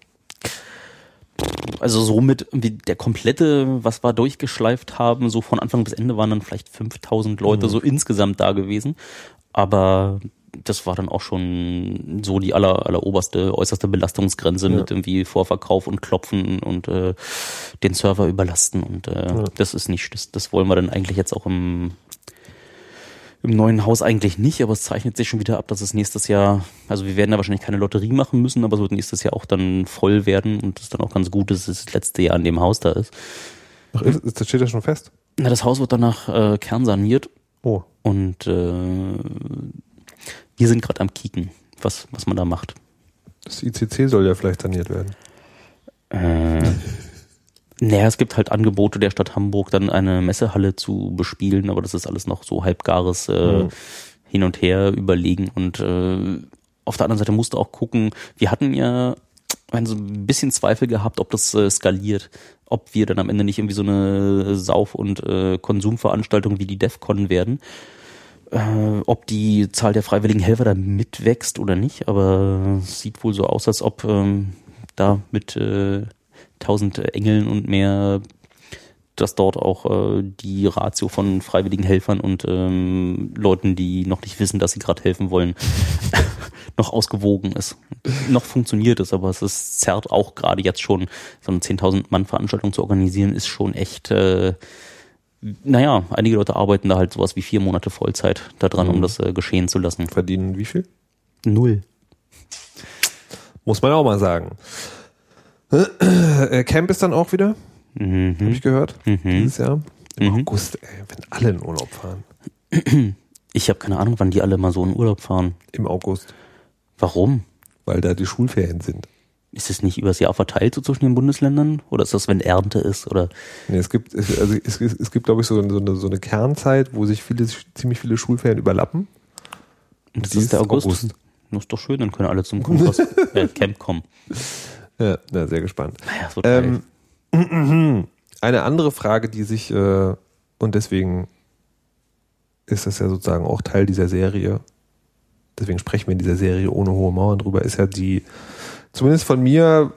Also somit wie der komplette, was wir durchgeschleift haben, so von Anfang bis Ende waren dann vielleicht 5000 Leute so insgesamt da gewesen. Aber das war dann auch schon so die aller, aller oberste, äußerste Belastungsgrenze mit irgendwie Vorverkauf und Klopfen und äh, den Server überlasten. Und äh, das ist nicht, das, das wollen wir dann eigentlich jetzt auch im, im neuen Haus eigentlich nicht, aber es zeichnet sich schon wieder ab, dass es nächstes Jahr, also wir werden da wahrscheinlich keine Lotterie machen müssen, aber es wird nächstes Jahr auch dann voll werden und es ist dann auch ganz gut, dass es das letzte Jahr in dem Haus da ist. Ach, ist, ist, das steht ja schon fest. Na, das Haus wird danach äh, kernsaniert Oh, und äh, wir sind gerade am Kicken, was, was man da macht. das ICC soll ja vielleicht saniert werden. Äh, naja, es gibt halt Angebote der Stadt Hamburg, dann eine Messehalle zu bespielen, aber das ist alles noch so halbgares äh, Mhm. Hin und Her überlegen. Und äh, auf der anderen Seite musst du auch gucken, wir hatten ja so ein bisschen Zweifel gehabt, ob das äh, skaliert, ob wir dann am Ende nicht irgendwie so eine Sauf- und äh, Konsumveranstaltung wie die DEFCON werden. Äh, ob die Zahl der freiwilligen Helfer da mitwächst oder nicht, aber es sieht wohl so aus, als ob ähm, da mit äh, tausend Engeln und mehr, dass dort auch äh, die Ratio von freiwilligen Helfern und ähm, Leuten, die noch nicht wissen, dass sie gerade helfen wollen, noch ausgewogen ist. Noch funktioniert es, aber es ist zerrt auch gerade jetzt schon, so eine 10.000 Mann Veranstaltung zu organisieren, ist schon echt, äh, naja, einige Leute arbeiten da halt sowas wie vier Monate Vollzeit daran, um das äh, geschehen zu lassen. Verdienen wie viel? Null. Muss man auch mal sagen. Äh, Camp ist dann auch wieder, Mhm. habe ich gehört, dieses Jahr. Im Mhm. August, ey, wenn alle in Urlaub fahren. Ich habe keine Ahnung, wann die alle mal so in Urlaub fahren. Im August, Warum? weil da die Schulferien sind. Ist es nicht übers Jahr verteilt so zwischen den Bundesländern? Oder ist das, wenn Ernte ist? Oder Nee, es gibt, also es, es, gibt, glaube ich, so, so, eine, so eine Kernzeit, wo sich viele, ziemlich viele Schulferien überlappen. und das die ist der August? August. Das ist doch schön, dann können alle zum Kompass, äh, Camp kommen. Ja, na, sehr gespannt. Naja. Ähm, eine andere Frage, die sich, äh, und deswegen ist das ja sozusagen auch Teil dieser Serie, deswegen sprechen wir in dieser Serie ohne hohe Mauern drüber, ist ja die, zumindest von mir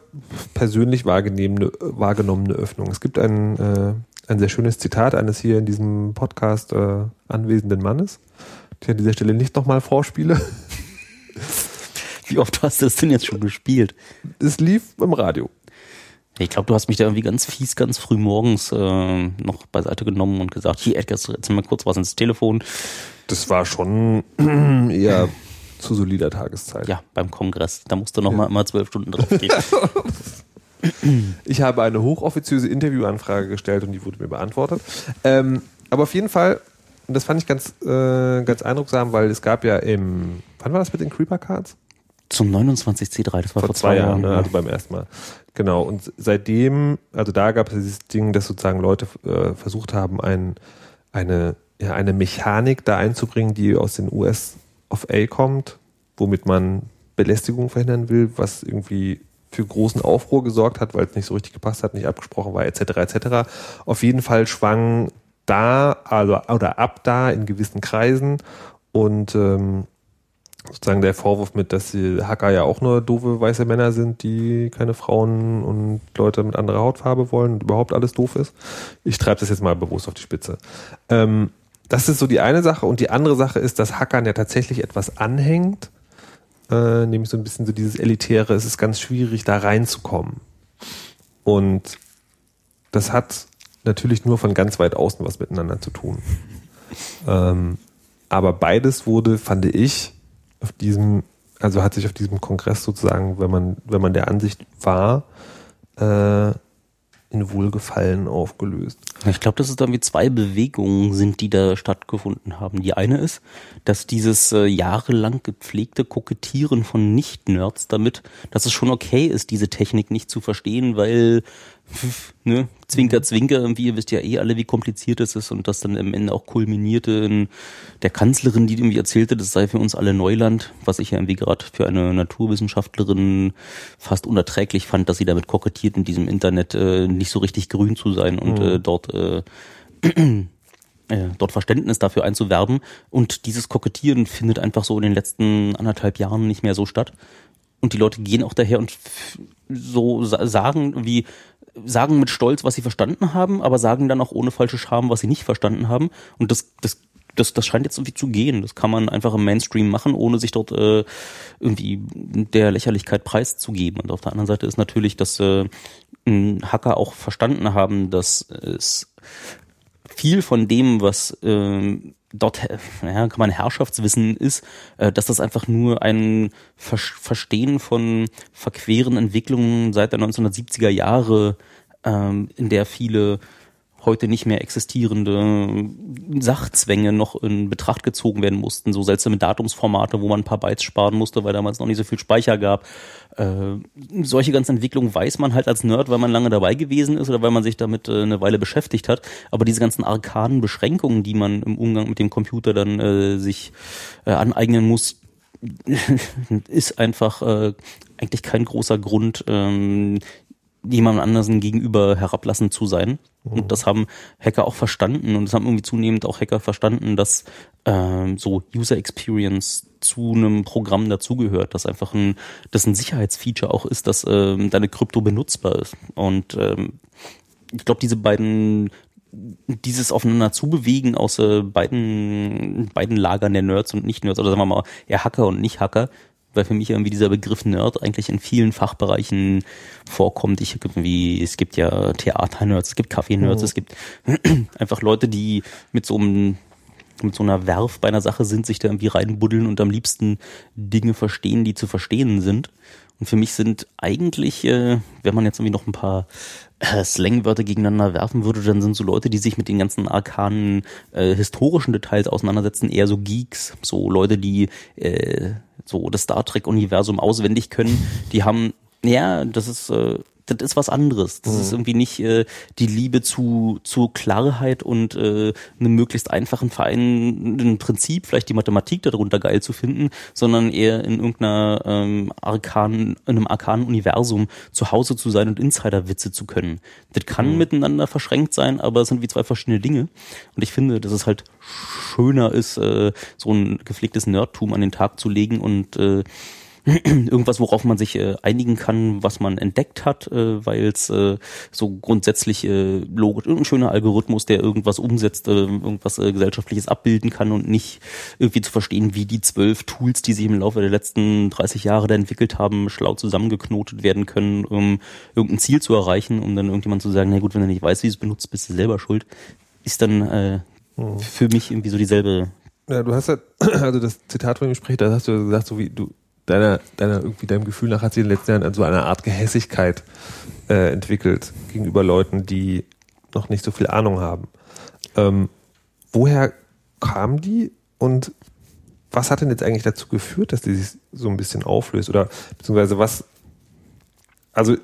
persönlich wahrgenommene, wahrgenommene Öffnung. Es gibt ein, äh, ein sehr schönes Zitat eines hier in diesem Podcast äh, anwesenden Mannes, den ich an dieser Stelle nicht nochmal vorspiele. Wie oft hast du das denn jetzt schon gespielt? Es lief im Radio. Ich glaube, du hast mich da irgendwie ganz fies, ganz früh morgens äh, noch beiseite genommen und gesagt, hier Edgar, erzähl mal kurz was ins Telefon. Das war schon eher Zu solider Tageszeit. Ja, beim Kongress. Da musst du noch mal immer zwölf Stunden draufgehen. Ich habe eine hochoffiziöse Interviewanfrage gestellt und die wurde mir beantwortet. Ähm, aber auf jeden Fall, und das fand ich ganz, äh, ganz eindrucksam, weil es gab ja im, wann war das mit den Creeper Cards? Zum 29C3, das war vor, vor, zwei Jahren, ne? ja. also beim ersten Mal. Genau, und seitdem, also da gab es dieses Ding, dass sozusagen Leute äh, versucht haben, ein, eine, ja, eine Mechanik da einzubringen, die aus den US of A kommt, womit man Belästigung verhindern will, was irgendwie für großen Aufruhr gesorgt hat, weil es nicht so richtig gepasst hat, nicht abgesprochen war, etc. etc. Auf jeden Fall schwang da, also oder ab da in gewissen Kreisen und ähm, sozusagen der Vorwurf mit, dass die Hacker ja auch nur doofe weiße Männer sind, die keine Frauen und Leute mit anderer Hautfarbe wollen und überhaupt alles doof ist. Ich treibe das jetzt mal bewusst auf die Spitze. Ähm, das ist so die eine Sache und die andere Sache ist, dass Hackern ja tatsächlich etwas anhängt, äh, nämlich so ein bisschen so dieses Elitäre. Es ist ganz schwierig, da reinzukommen. Und das hat natürlich nur von ganz weit außen was miteinander zu tun. Ähm, aber beides wurde, fand ich, auf diesem, also hat sich auf diesem Kongress sozusagen, wenn man, wenn man der Ansicht war, äh, in Wohlgefallen aufgelöst. Ich glaube, dass es irgendwie zwei Bewegungen sind, die da stattgefunden haben. Die eine ist, dass dieses äh, jahrelang gepflegte Kokettieren von Nicht-Nerds damit, dass es schon okay ist, diese Technik nicht zu verstehen, weil ne, Zwinker, Zwinker, irgendwie, ihr wisst ja eh alle, wie kompliziert es ist und das dann am Ende auch kulminierte in der Kanzlerin, die irgendwie erzählte, das sei für uns alle Neuland, was ich ja irgendwie gerade für eine Naturwissenschaftlerin fast unerträglich fand, dass sie damit kokettiert, in diesem Internet äh, nicht so richtig grün zu sein und äh, dort äh, äh, dort Verständnis dafür einzuwerben. Und dieses Kokettieren findet einfach so in den letzten anderthalb Jahren nicht mehr so statt. Und die Leute gehen auch daher und so sa- sagen, wie sagen mit Stolz, was sie verstanden haben, aber sagen dann auch ohne falsche Scham, was sie nicht verstanden haben. Und das, das, das, das scheint jetzt irgendwie zu gehen. Das kann man einfach im Mainstream machen, ohne sich dort äh, irgendwie der Lächerlichkeit preiszugeben. Und auf der anderen Seite ist natürlich, dass äh, Hacker auch verstanden haben, dass es viel von dem, was ähm, dort, äh, ja, kann man Herrschaftswissen ist, äh, dass das einfach nur ein Ver Verstehen von verqueren Entwicklungen seit der 1970er Jahre, ähm, in der viele heute nicht mehr existierende Sachzwänge noch in Betracht gezogen werden mussten, so seltsame Datumsformate, wo man ein paar Bytes sparen musste, weil damals noch nicht so viel Speicher gab. Äh, solche ganzen Entwicklungen weiß man halt als Nerd, weil man lange dabei gewesen ist oder weil man sich damit äh, eine Weile beschäftigt hat. Aber diese ganzen arkanen Beschränkungen, die man im Umgang mit dem Computer dann äh, sich äh, aneignen muss, ist einfach äh, eigentlich kein großer Grund, ähm, jemand anderen gegenüber herablassend zu sein. Und das haben Hacker auch verstanden und das haben irgendwie zunehmend auch Hacker verstanden, dass ähm, so User Experience zu einem Programm dazugehört, dass einfach ein, dass ein Sicherheitsfeature auch ist, dass ähm, deine Krypto benutzbar ist. Und ähm, ich glaube, diese beiden dieses aufeinander zubewegen aus äh, beiden, beiden Lagern der Nerds und Nicht-Nerds, oder sagen wir mal eher Hacker und Nicht-Hacker, weil für mich irgendwie dieser Begriff Nerd eigentlich in vielen Fachbereichen vorkommt. Ich irgendwie, es gibt ja Theater-Nerds, es gibt Kaffee-Nerds, es gibt einfach Leute, die mit so einem mit so einer Werf bei einer Sache sind, sich da irgendwie reinbuddeln und am liebsten Dinge verstehen, die zu verstehen sind. Und für mich sind eigentlich, äh, wenn man jetzt irgendwie noch ein paar äh, Slangwörter gegeneinander werfen würde, dann sind so Leute, die sich mit den ganzen arkanen äh, historischen Details auseinandersetzen, eher so Geeks, so Leute, die äh, so das Star Trek-Universum auswendig können, die haben, ja, das ist, äh, das ist was anderes. Das ist irgendwie nicht äh, die Liebe zu, zu Klarheit und äh, einem möglichst einfachen Verein, ein Prinzip, vielleicht die Mathematik darunter geil zu finden, sondern eher in irgendeiner ähm, arkanen, in einem arkanen Universum zu Hause zu sein und Insider-Witze zu können. Das kann miteinander verschränkt sein, aber es sind wie zwei verschiedene Dinge. Und ich finde, dass es halt schöner ist, äh, so ein gepflegtes Nerdtum an den Tag zu legen und äh, irgendwas, worauf man sich äh, einigen kann, was man entdeckt hat, äh, weil es äh, so grundsätzlich äh, logisch, irgendein schöner Algorithmus, der irgendwas umsetzt, äh, irgendwas äh, gesellschaftliches abbilden kann und nicht irgendwie zu verstehen, wie die zwölf Tools, die sich im Laufe der letzten 30 Jahre da entwickelt haben, schlau zusammengeknotet werden können, um irgendein Ziel zu erreichen, um dann irgendjemand zu sagen, na gut, wenn du nicht weißt, wie du es benutzt, bist du selber schuld, ist dann äh, für mich irgendwie so dieselbe Ja, du hast ja, also das Zitat von ihm spricht, da hast du gesagt, so wie du, deiner, deiner, irgendwie deinem Gefühl nach hat sich in den letzten Jahren so eine Art Gehässigkeit äh, entwickelt gegenüber Leuten, die noch nicht so viel Ahnung haben. Ähm, woher kam die und was hat denn jetzt eigentlich dazu geführt, dass die sich so ein bisschen auflöst? Oder beziehungsweise was, also,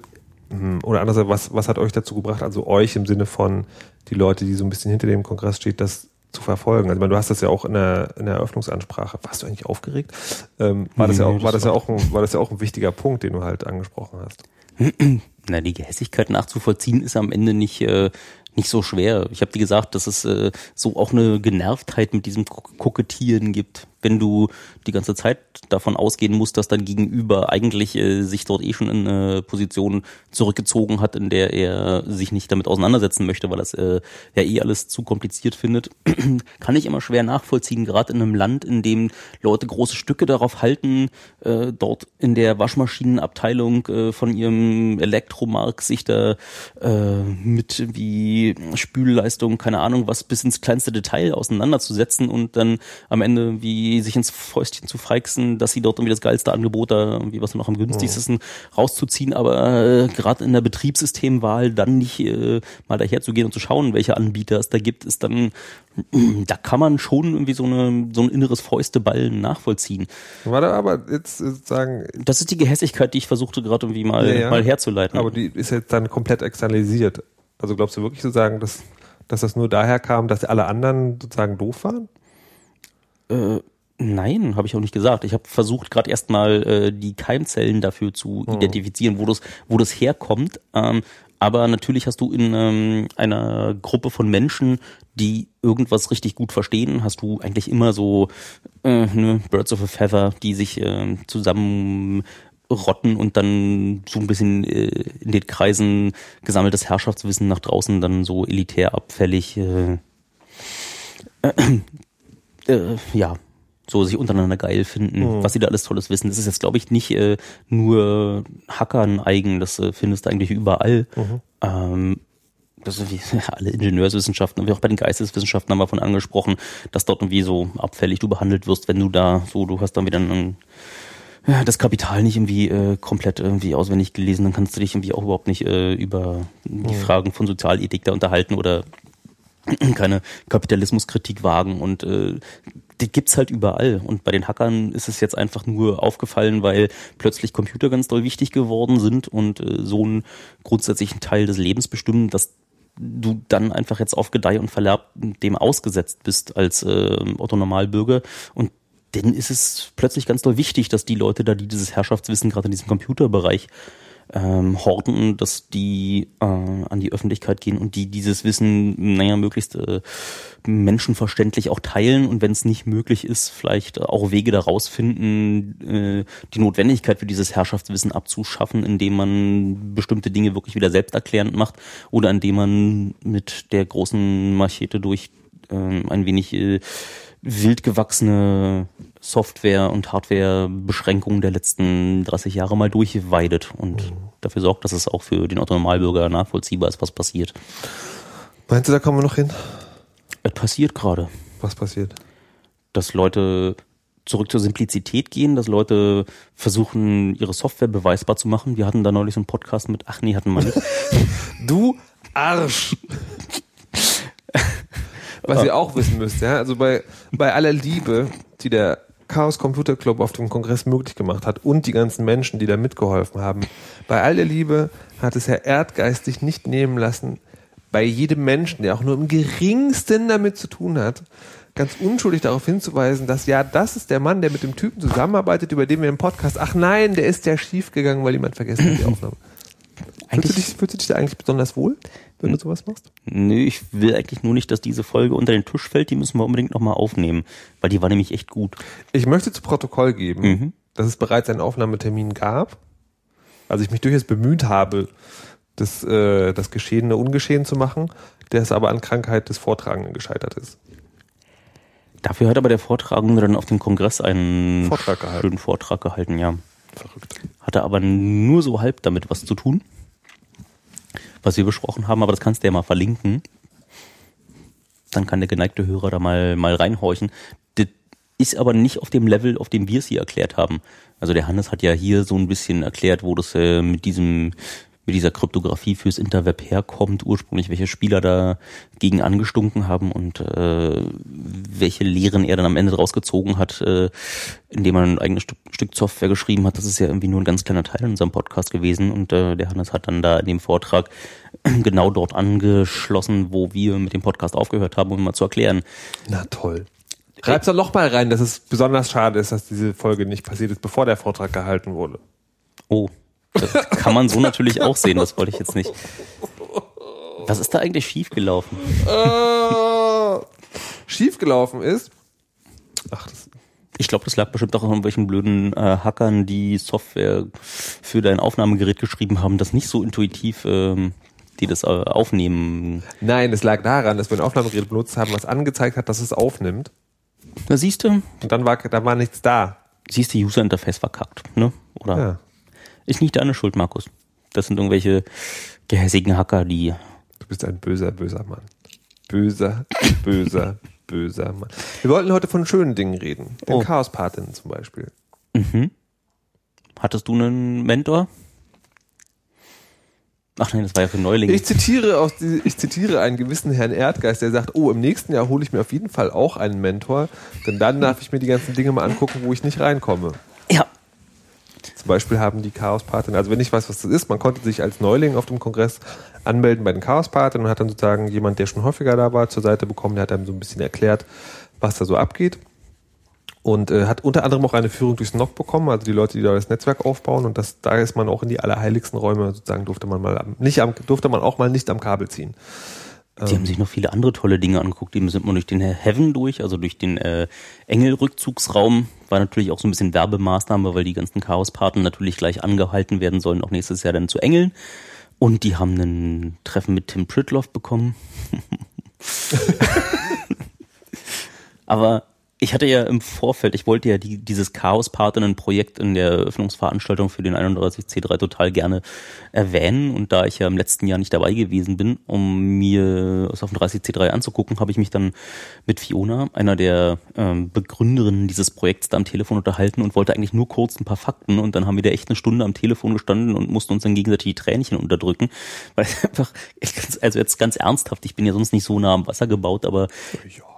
hm, oder andererseits, was, was hat euch dazu gebracht, also euch im Sinne von die Leute, die so ein bisschen hinter dem Kongress steht, das zu verfolgen? Also, du hast das ja auch in der, in der Eröffnungsansprache. Warst du eigentlich aufgeregt? Ähm, war, das ja auch, war, das ja auch ein, war das ja auch ein wichtiger Punkt, den du halt angesprochen hast? Na, die Gehässigkeit nachzuvollziehen ist am Ende nicht, äh, nicht so schwer. Ich habe dir gesagt, dass es äh, so auch eine Genervtheit mit diesem Ko- Kokettieren gibt. Wenn du die ganze Zeit davon ausgehen musst, dass dein Gegenüber eigentlich äh, sich dort eh schon in eine Position zurückgezogen hat, in der er sich nicht damit auseinandersetzen möchte, weil es äh, ja eh alles zu kompliziert findet, kann ich immer schwer nachvollziehen, gerade in einem Land, in dem Leute große Stücke darauf halten, äh, dort in der Waschmaschinenabteilung äh, von ihrem Elektromark sich da äh, mit wie Spülleistung, keine Ahnung was, bis ins kleinste Detail auseinanderzusetzen und dann am Ende wie sich ins Fäustchen zu feixen, dass sie dort irgendwie das geilste Angebot da, irgendwie was noch am günstigsten rauszuziehen, aber äh, gerade in der Betriebssystemwahl dann nicht äh, mal daherzugehen und zu schauen, welche Anbieter es da gibt, ist dann, da kann man schon irgendwie so, eine, so ein inneres Fäusteballen nachvollziehen. Warte, aber jetzt sozusagen, Das ist die Gehässigkeit, die ich versuchte gerade irgendwie mal, Ja, ja. mal herzuleiten. aber die ist jetzt dann komplett externalisiert. Also glaubst du wirklich sozusagen, dass, dass das nur daher kam, dass alle anderen sozusagen doof waren? Äh, nein, habe ich auch nicht gesagt. Ich habe versucht gerade erstmal äh, die Keimzellen dafür zu identifizieren, wo das, wo das herkommt. Ähm, aber natürlich hast du in ähm, einer Gruppe von Menschen, die irgendwas richtig gut verstehen, hast du eigentlich immer so äh, ne, Birds of a Feather, die sich äh, zusammen rotten und dann so ein bisschen äh, in den Kreisen gesammeltes Herrschaftswissen nach draußen dann so elitär abfällig äh, äh, ja, so sich untereinander geil finden, was sie da alles Tolles wissen. Das ist jetzt, glaube ich, nicht äh, nur Hackern eigen, das äh, findest du eigentlich überall. Ähm, das ist wie alle Ingenieurswissenschaften, wie auch bei den Geisteswissenschaften haben wir von angesprochen, dass dort irgendwie so abfällig du behandelt wirst, wenn du da so, du hast dann wieder ein, ja, das Kapital nicht irgendwie äh, komplett irgendwie auswendig gelesen, dann kannst du dich irgendwie auch überhaupt nicht äh, über die Fragen von Sozialethik da unterhalten oder keine Kapitalismuskritik wagen und äh, die gibt's halt überall. Und bei den Hackern ist es jetzt einfach nur aufgefallen, weil plötzlich Computer ganz doll wichtig geworden sind und äh, so einen grundsätzlichen Teil des Lebens bestimmen, dass du dann einfach jetzt auf Gedeih und Verderb dem ausgesetzt bist als äh, Otto Normalbürger und dann ist es plötzlich ganz doll wichtig, dass die Leute da, die dieses Herrschaftswissen gerade in diesem Computerbereich ähm, horten, dass die äh, an die Öffentlichkeit gehen und die dieses Wissen, naja, möglichst äh, menschenverständlich auch teilen und wenn es nicht möglich ist, vielleicht auch Wege daraus finden, äh, die Notwendigkeit für dieses Herrschaftswissen abzuschaffen, indem man bestimmte Dinge wirklich wieder selbsterklärend macht oder indem man mit der großen Machete durch ähm, ein wenig äh, wild gewachsene Software- und Hardware-Beschränkungen der letzten 30 Jahre mal durchweidet und dafür sorgt, dass es auch für den Otto-Normalbürger nachvollziehbar ist, was passiert. Meinst du, da kommen wir noch hin? Es passiert gerade, Was passiert? dass Leute zurück zur Simplizität gehen, dass Leute versuchen, ihre Software beweisbar zu machen. Wir hatten da neulich so einen Podcast mit, ach nee, hatten wir nicht. Du Arsch! Was ihr auch wissen müsst, ja, also bei, bei aller Liebe, die der Chaos Computer Club auf dem Kongress möglich gemacht hat und die ganzen Menschen, die da mitgeholfen haben, bei all der Liebe hat es Herr Erdgeist sich nicht nehmen lassen, bei jedem Menschen, der auch nur im geringsten damit zu tun hat, ganz unschuldig darauf hinzuweisen, dass ja, das ist der Mann, der mit dem Typen zusammenarbeitet, über den wir im Podcast, ach nein, der ist ja schief gegangen, weil jemand vergessen hat, die Aufnahme. Fühlst du, dich, fühlst du dich da eigentlich besonders wohl, wenn du sowas machst? nö, ich will eigentlich nur nicht, dass diese Folge unter den Tisch fällt. Die müssen wir unbedingt nochmal aufnehmen, weil die war nämlich echt gut. Ich möchte zu Protokoll geben, dass es bereits einen Aufnahmetermin gab. Also ich mich durchaus bemüht habe, das, äh, das Geschehene ungeschehen zu machen, der es aber an Krankheit des Vortragenden gescheitert ist. Dafür hat aber der Vortragende dann auf dem Kongress einen Vortrag gehalten. schönen Vortrag gehalten, ja. Verrückt. Hatte aber nur so halb damit was zu tun, was wir besprochen haben, aber das kannst du ja mal verlinken. Dann kann der geneigte Hörer da mal, mal reinhorchen. Das ist aber nicht auf dem Level, auf dem wir es hier erklärt haben. Also der Hannes hat ja hier so ein bisschen erklärt, wo das äh, mit diesem mit dieser Kryptographie fürs Interweb herkommt, ursprünglich welche Spieler da gegen angestunken haben und äh, welche Lehren er dann am Ende draus gezogen hat, äh, indem er ein eigenes Stück, Stück Software geschrieben hat. Das ist ja irgendwie nur ein ganz kleiner Teil in unserem Podcast gewesen und äh, der Hannes hat dann da in dem Vortrag genau dort angeschlossen, wo wir mit dem Podcast aufgehört haben, um mal zu erklären. Na toll. Schreib's doch noch mal rein, dass es besonders schade ist, dass diese Folge nicht passiert ist, bevor der Vortrag gehalten wurde. Oh, das kann man so natürlich auch sehen, das wollte ich jetzt nicht. Was ist da eigentlich schiefgelaufen? äh, schiefgelaufen ist. Ach, das, Ich glaube, das lag bestimmt auch an irgendwelchen blöden äh, Hackern, die Software für dein Aufnahmegerät geschrieben haben, das nicht so intuitiv ähm, die das äh, aufnehmen. nein, es lag daran, dass wir ein Aufnahmegerät benutzt haben, was angezeigt hat, dass es aufnimmt. Da siehst du, Und dann war, da war nichts da. siehst du, User Interface verkackt, ne? Oder Ja. Ist nicht deine Schuld, Markus. Das sind irgendwelche gehässigen Hacker, die Du bist ein böser, böser Mann. Böser, böser, böser Mann. Wir wollten heute von schönen Dingen reden. Den Oh. Chaospatinnen zum Beispiel. Hattest du einen Mentor? Ach nein, das war ja für Neulinge. Ich zitiere, aus ich zitiere einen gewissen Herrn Erdgeist, der sagt, oh, im nächsten Jahr hole ich mir auf jeden Fall auch einen Mentor, denn dann darf ich mir die ganzen Dinge mal angucken, wo ich nicht reinkomme. ja. Zum Beispiel haben die Chaospatinnen, also wenn ich weiß, was das ist, man konnte sich als Neuling auf dem Kongress anmelden bei den Chaospatinnen und hat dann sozusagen jemand, der schon häufiger da war, zur Seite bekommen, der hat dann so ein bisschen erklärt, was da so abgeht. Und äh, hat unter anderem auch eine Führung durchs NOC bekommen, also die Leute, die da das Netzwerk aufbauen. Und das, da ist man auch in die allerheiligsten Räume, sozusagen durfte man mal nicht am, durfte man auch mal nicht am Kabel ziehen. Die haben sich noch viele andere tolle Dinge angeguckt. Eben sind wir durch den Heaven durch, also durch den äh, Engel-Rückzugsraum. War natürlich auch so ein bisschen Werbemaßnahme, weil die ganzen Chaospaten natürlich gleich angehalten werden sollen, auch nächstes Jahr dann zu Engeln. Und die haben ein Treffen mit Tim Pritloff bekommen. Aber ich hatte ja im Vorfeld, ich wollte ja die, dieses Chaos-Partinnen-Projekt in der Eröffnungsveranstaltung für den 31C3 total gerne erwähnen. Und da ich ja im letzten Jahr nicht dabei gewesen bin, um mir das auf dem 30C3 anzugucken, habe ich mich dann mit Fiona, einer der ähm, Begründerinnen dieses Projekts, da am Telefon unterhalten und wollte eigentlich nur kurz ein paar Fakten. Und dann haben wir da echt eine Stunde am Telefon gestanden und mussten uns dann gegenseitig die Tränchen unterdrücken. Weil es einfach, also jetzt ganz ernsthaft, ich bin ja sonst nicht so nah am Wasser gebaut, aber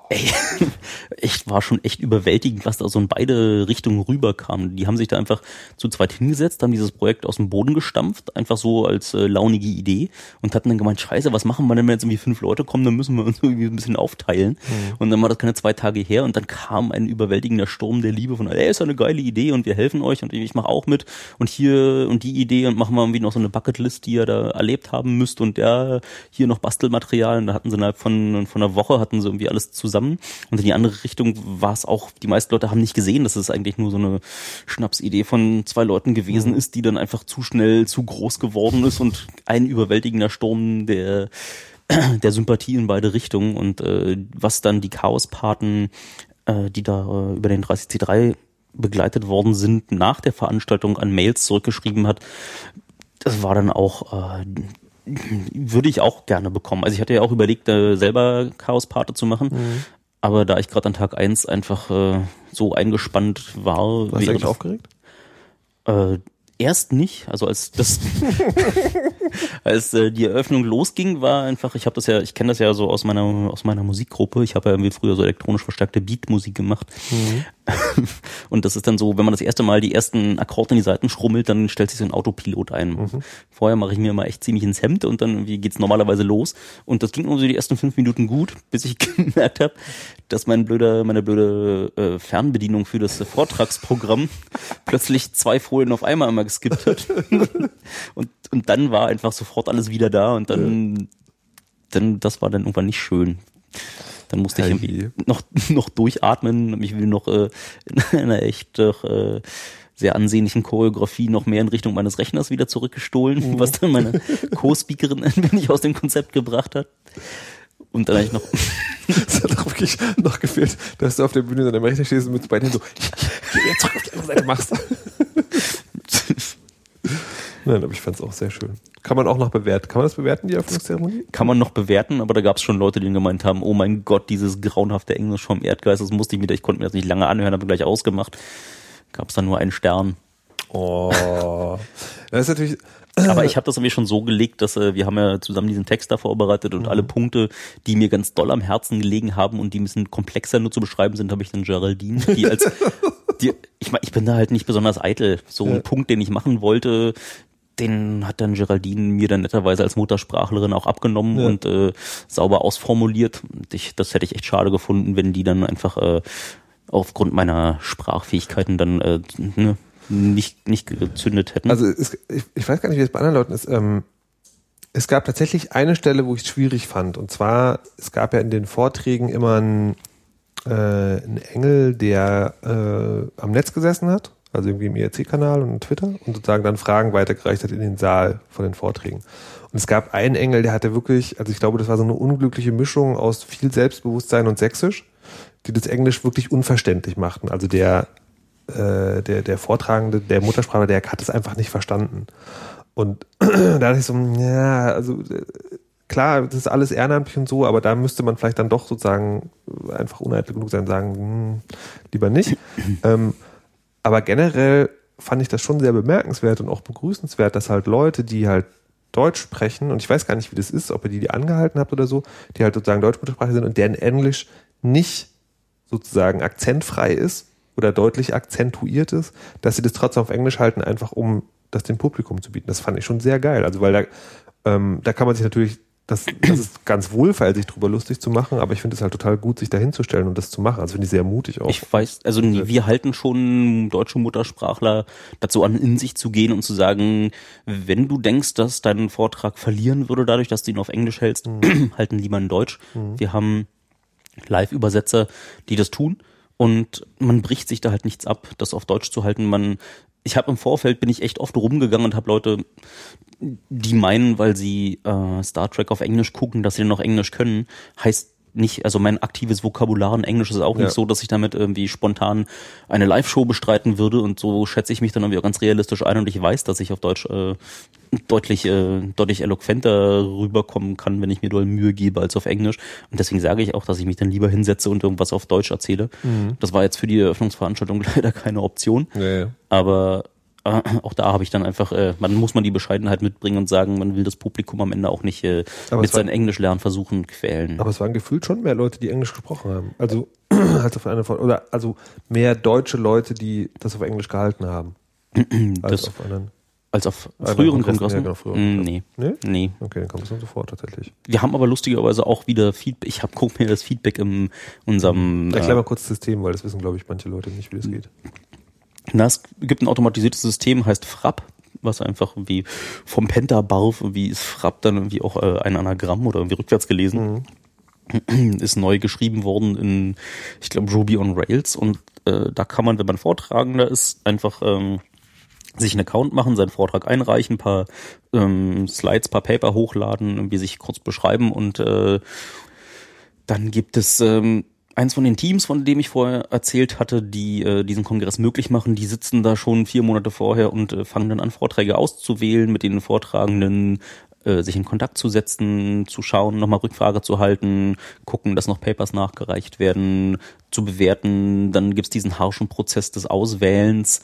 Ey, ich war schon echt überwältigend, was da so in beide Richtungen rüberkam. Die haben sich da einfach zu zweit hingesetzt, haben dieses Projekt aus dem Boden gestampft, einfach so als äh, launige Idee und hatten dann gemeint, scheiße, was machen wir denn, wenn jetzt irgendwie fünf Leute kommen, dann müssen wir uns irgendwie ein bisschen aufteilen. Und dann war das keine zwei Tage her und dann kam ein überwältigender Sturm der Liebe von, ey, ist ja eine geile Idee und wir helfen euch und ich mache auch mit und hier und die Idee und machen wir irgendwie noch so eine Bucketlist, die ihr da erlebt haben müsst und ja, hier noch Bastelmaterial und da hatten sie innerhalb von, von einer Woche hatten sie irgendwie alles zusammen und in die andere Richtung war es auch, die meisten Leute haben nicht gesehen, dass es eigentlich nur so eine Schnapsidee von zwei Leuten gewesen ist, die dann einfach zu schnell zu groß geworden ist und ein überwältigender Sturm der der Sympathie in beide Richtungen. Und äh, was dann die Chaospaten, äh, die da äh, über den 30C3 begleitet worden sind, nach der Veranstaltung an Mails zurückgeschrieben hat, das war dann auch, äh, würde ich auch gerne bekommen. Also ich hatte ja auch überlegt, äh, selber Chaospate zu machen, aber da ich gerade an Tag eins einfach äh, so eingespannt war, Warst du eigentlich aufgeregt? äh, erst nicht, also als das als äh, die Eröffnung losging, war einfach, ich habe das ja, ich kenne das ja so aus meiner aus meiner Musikgruppe. Ich habe ja irgendwie früher so elektronisch verstärkte Beatmusik gemacht. Und das ist dann so, wenn man das erste Mal die ersten Akkorde in die Seiten schrummelt, dann stellt sich so ein Autopilot ein. Vorher mache ich mir immer echt ziemlich ins Hemd und dann irgendwie geht's normalerweise los. Und das ging nur so die ersten fünf Minuten gut, bis ich gemerkt habe, dass mein blöder, meine blöde äh, Fernbedienung für das Vortragsprogramm plötzlich zwei Folien auf einmal immer geskippt hat. und, und dann war einfach sofort alles wieder da und dann, dann, das war dann irgendwann nicht schön. Dann musste ich irgendwie noch, noch durchatmen, mich wieder noch äh, in einer echt äh, sehr ansehnlichen Choreografie noch mehr in Richtung meines Rechners wieder zurückgestohlen, was dann meine Co-Speakerin ein wenig aus dem Konzept gebracht hat. Und dann eigentlich noch, Es hat auch wirklich noch gefehlt, dass du auf der Bühne an deinem Rechner stehst und mit beiden so, wieder zurück auf die andere Seite machst. Nein, aber ich fand es auch sehr schön. Kann man auch noch bewerten. Kann man das bewerten, die Eröffnungszeremonie? Kann man noch bewerten, aber da gab es schon Leute, die gemeint haben, oh mein Gott, dieses grauenhafte Englisch vom Erdgeist, das musste ich mir, ich konnte mir das nicht lange anhören, habe gleich ausgemacht. Gab es dann nur einen Stern. Oh. Das ist natürlich. Aber ich habe das irgendwie schon so gelegt, dass äh, wir haben ja zusammen diesen Text da vorbereitet und alle Punkte, die mir ganz doll am Herzen gelegen haben und die ein bisschen komplexer nur zu beschreiben sind, habe ich dann Geraldine, die als die, ich mein, ich bin da halt nicht besonders eitel. So ein Ja. Punkt, den ich machen wollte, den hat dann Geraldine mir dann netterweise als Muttersprachlerin auch abgenommen Ja. und äh, sauber ausformuliert. Ich, das hätte ich echt schade gefunden, wenn die dann einfach äh, aufgrund meiner Sprachfähigkeiten dann äh, ne, nicht, nicht gezündet hätten. Also es, ich, ich weiß gar nicht, wie es bei anderen Leuten ist. Ähm, es gab tatsächlich eine Stelle, wo ich es schwierig fand. Und zwar, es gab ja in den Vorträgen immer einen, äh, einen Engel, der äh, am Netz gesessen hat, also irgendwie im IRC-Kanal und Twitter und sozusagen dann Fragen weitergereicht hat in den Saal von den Vorträgen. Und es gab einen Engel, der hatte wirklich, also ich glaube, das war so eine unglückliche Mischung aus viel Selbstbewusstsein und Sächsisch, die das Englisch wirklich unverständlich machten. Also der äh, der, der Vortragende, der Muttersprachler, der hat es einfach nicht verstanden. Und da dachte ich so, ja, also äh, klar, das ist alles ehrenamtlich und so, aber da müsste man vielleicht dann doch sozusagen einfach uneitel genug sein, sagen, hm, lieber nicht. ähm, aber generell fand ich das schon sehr bemerkenswert und auch begrüßenswert, dass halt Leute, die halt Deutsch sprechen, und ich weiß gar nicht, wie das ist, ob ihr die, die angehalten habt oder so, die halt sozusagen Deutschmuttersprache sind und deren Englisch nicht sozusagen akzentfrei ist oder deutlich akzentuiert ist, dass sie das trotzdem auf Englisch halten, einfach um das dem Publikum zu bieten. Das fand ich schon sehr geil. Also weil da, ähm, da kann man sich natürlich, das, das ist ganz wohlfeil, sich drüber lustig zu machen, aber ich finde es halt total gut, sich da hinzustellen und das zu machen. Also finde ich sehr mutig auch. Ich weiß, also nee, wir halten schon deutsche Muttersprachler dazu an, in sich zu gehen und zu sagen, wenn du denkst, dass dein Vortrag verlieren würde, dadurch, dass du ihn auf Englisch hältst, halten lieber in Deutsch. Wir haben Live-Übersetzer, die das tun und man bricht sich da halt nichts ab, das auf Deutsch zu halten. Man, ich habe im Vorfeld bin ich echt oft rumgegangen und habe Leute, die meinen, weil sie äh, Star Trek auf Englisch gucken, dass sie noch Englisch können, heißt nicht, also mein aktives Vokabular in Englisch ist auch Ja. nicht so, dass ich damit irgendwie spontan eine Live-Show bestreiten würde und so schätze ich mich dann irgendwie auch ganz realistisch ein und ich weiß, dass ich auf Deutsch äh, deutlich, äh, deutlich eloquenter rüberkommen kann, wenn ich mir doll Mühe gebe als auf Englisch. Und deswegen sage ich auch, dass ich mich dann lieber hinsetze und irgendwas auf Deutsch erzähle. Das war jetzt für die Eröffnungsveranstaltung leider keine Option. ja, ja. Aber äh, auch da habe ich dann einfach, äh, man muss man die Bescheidenheit mitbringen und sagen, man will das Publikum am Ende auch nicht äh, mit seinen Englischlernversuchen quälen. Aber es waren gefühlt schon mehr Leute, die Englisch gesprochen haben. Also als auf einer von, oder also mehr deutsche Leute, die das auf Englisch gehalten haben. Als Das- auf anderen. Als auf Anderen früheren Kongressen, ja, genau, früheren Mm, nee, Nee? nee. Okay, dann kommt es dann sofort tatsächlich. Wir haben aber lustigerweise auch wieder Feedback. Ich habe guck mir das Feedback in unserem Erklär äh, mal kurz das System, weil das wissen, glaube ich, manche Leute nicht, wie das geht. Na, es gibt ein automatisiertes System, heißt Frapp, was einfach irgendwie vom Pentabarf, wie ist Frapp dann irgendwie auch äh, ein Anagramm oder irgendwie rückwärts gelesen, ist neu geschrieben worden in, ich glaube, Ruby on Rails und äh, da kann man, wenn man Vortragender ist, einfach ähm, sich einen Account machen, seinen Vortrag einreichen, paar ähm, Slides, paar Paper hochladen, irgendwie sich kurz beschreiben und äh, dann gibt es ähm, eins von den Teams, von dem ich vorher erzählt hatte, die äh, diesen Kongress möglich machen, die sitzen da schon vier Monate vorher und äh, fangen dann an, Vorträge auszuwählen, mit den Vortragenden äh, sich in Kontakt zu setzen, zu schauen, nochmal Rückfrage zu halten, gucken, dass noch Papers nachgereicht werden, zu bewerten. Dann gibt's diesen harschen Prozess des Auswählens,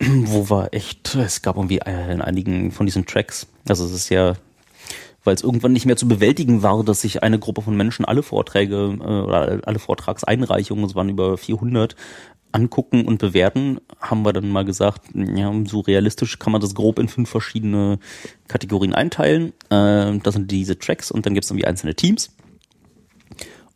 wo war echt, es gab irgendwie äh, in einigen von diesen Tracks, also es ist ja weil es irgendwann nicht mehr zu bewältigen war, dass sich eine Gruppe von Menschen alle Vorträge äh, oder alle Vortragseinreichungen, es waren über 400, angucken und bewerten, haben wir dann mal gesagt, ja, so realistisch kann man das grob in fünf verschiedene Kategorien einteilen. Äh, das sind diese Tracks und dann gibt es irgendwie einzelne Teams.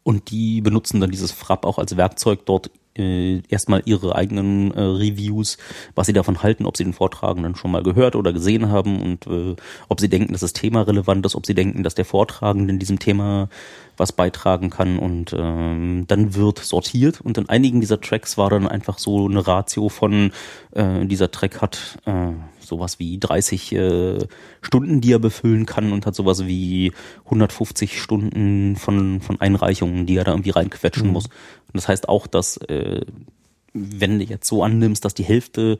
Und die benutzen dann dieses Frapp auch als Werkzeug dort äh, erstmal ihre eigenen äh, Reviews, was sie davon halten, ob sie den Vortragenden schon mal gehört oder gesehen haben und äh, ob sie denken, dass das Thema relevant ist, ob sie denken, dass der Vortragende in diesem Thema was beitragen kann und ähm, dann wird sortiert und in einigen dieser Tracks war dann einfach so eine Ratio von äh, dieser Track hat äh, sowas wie 30 äh, Stunden, die er befüllen kann und hat sowas wie 150 Stunden von, von Einreichungen, die er da irgendwie reinquetschen muss. Und das heißt auch, dass äh, wenn du jetzt so annimmst, dass die Hälfte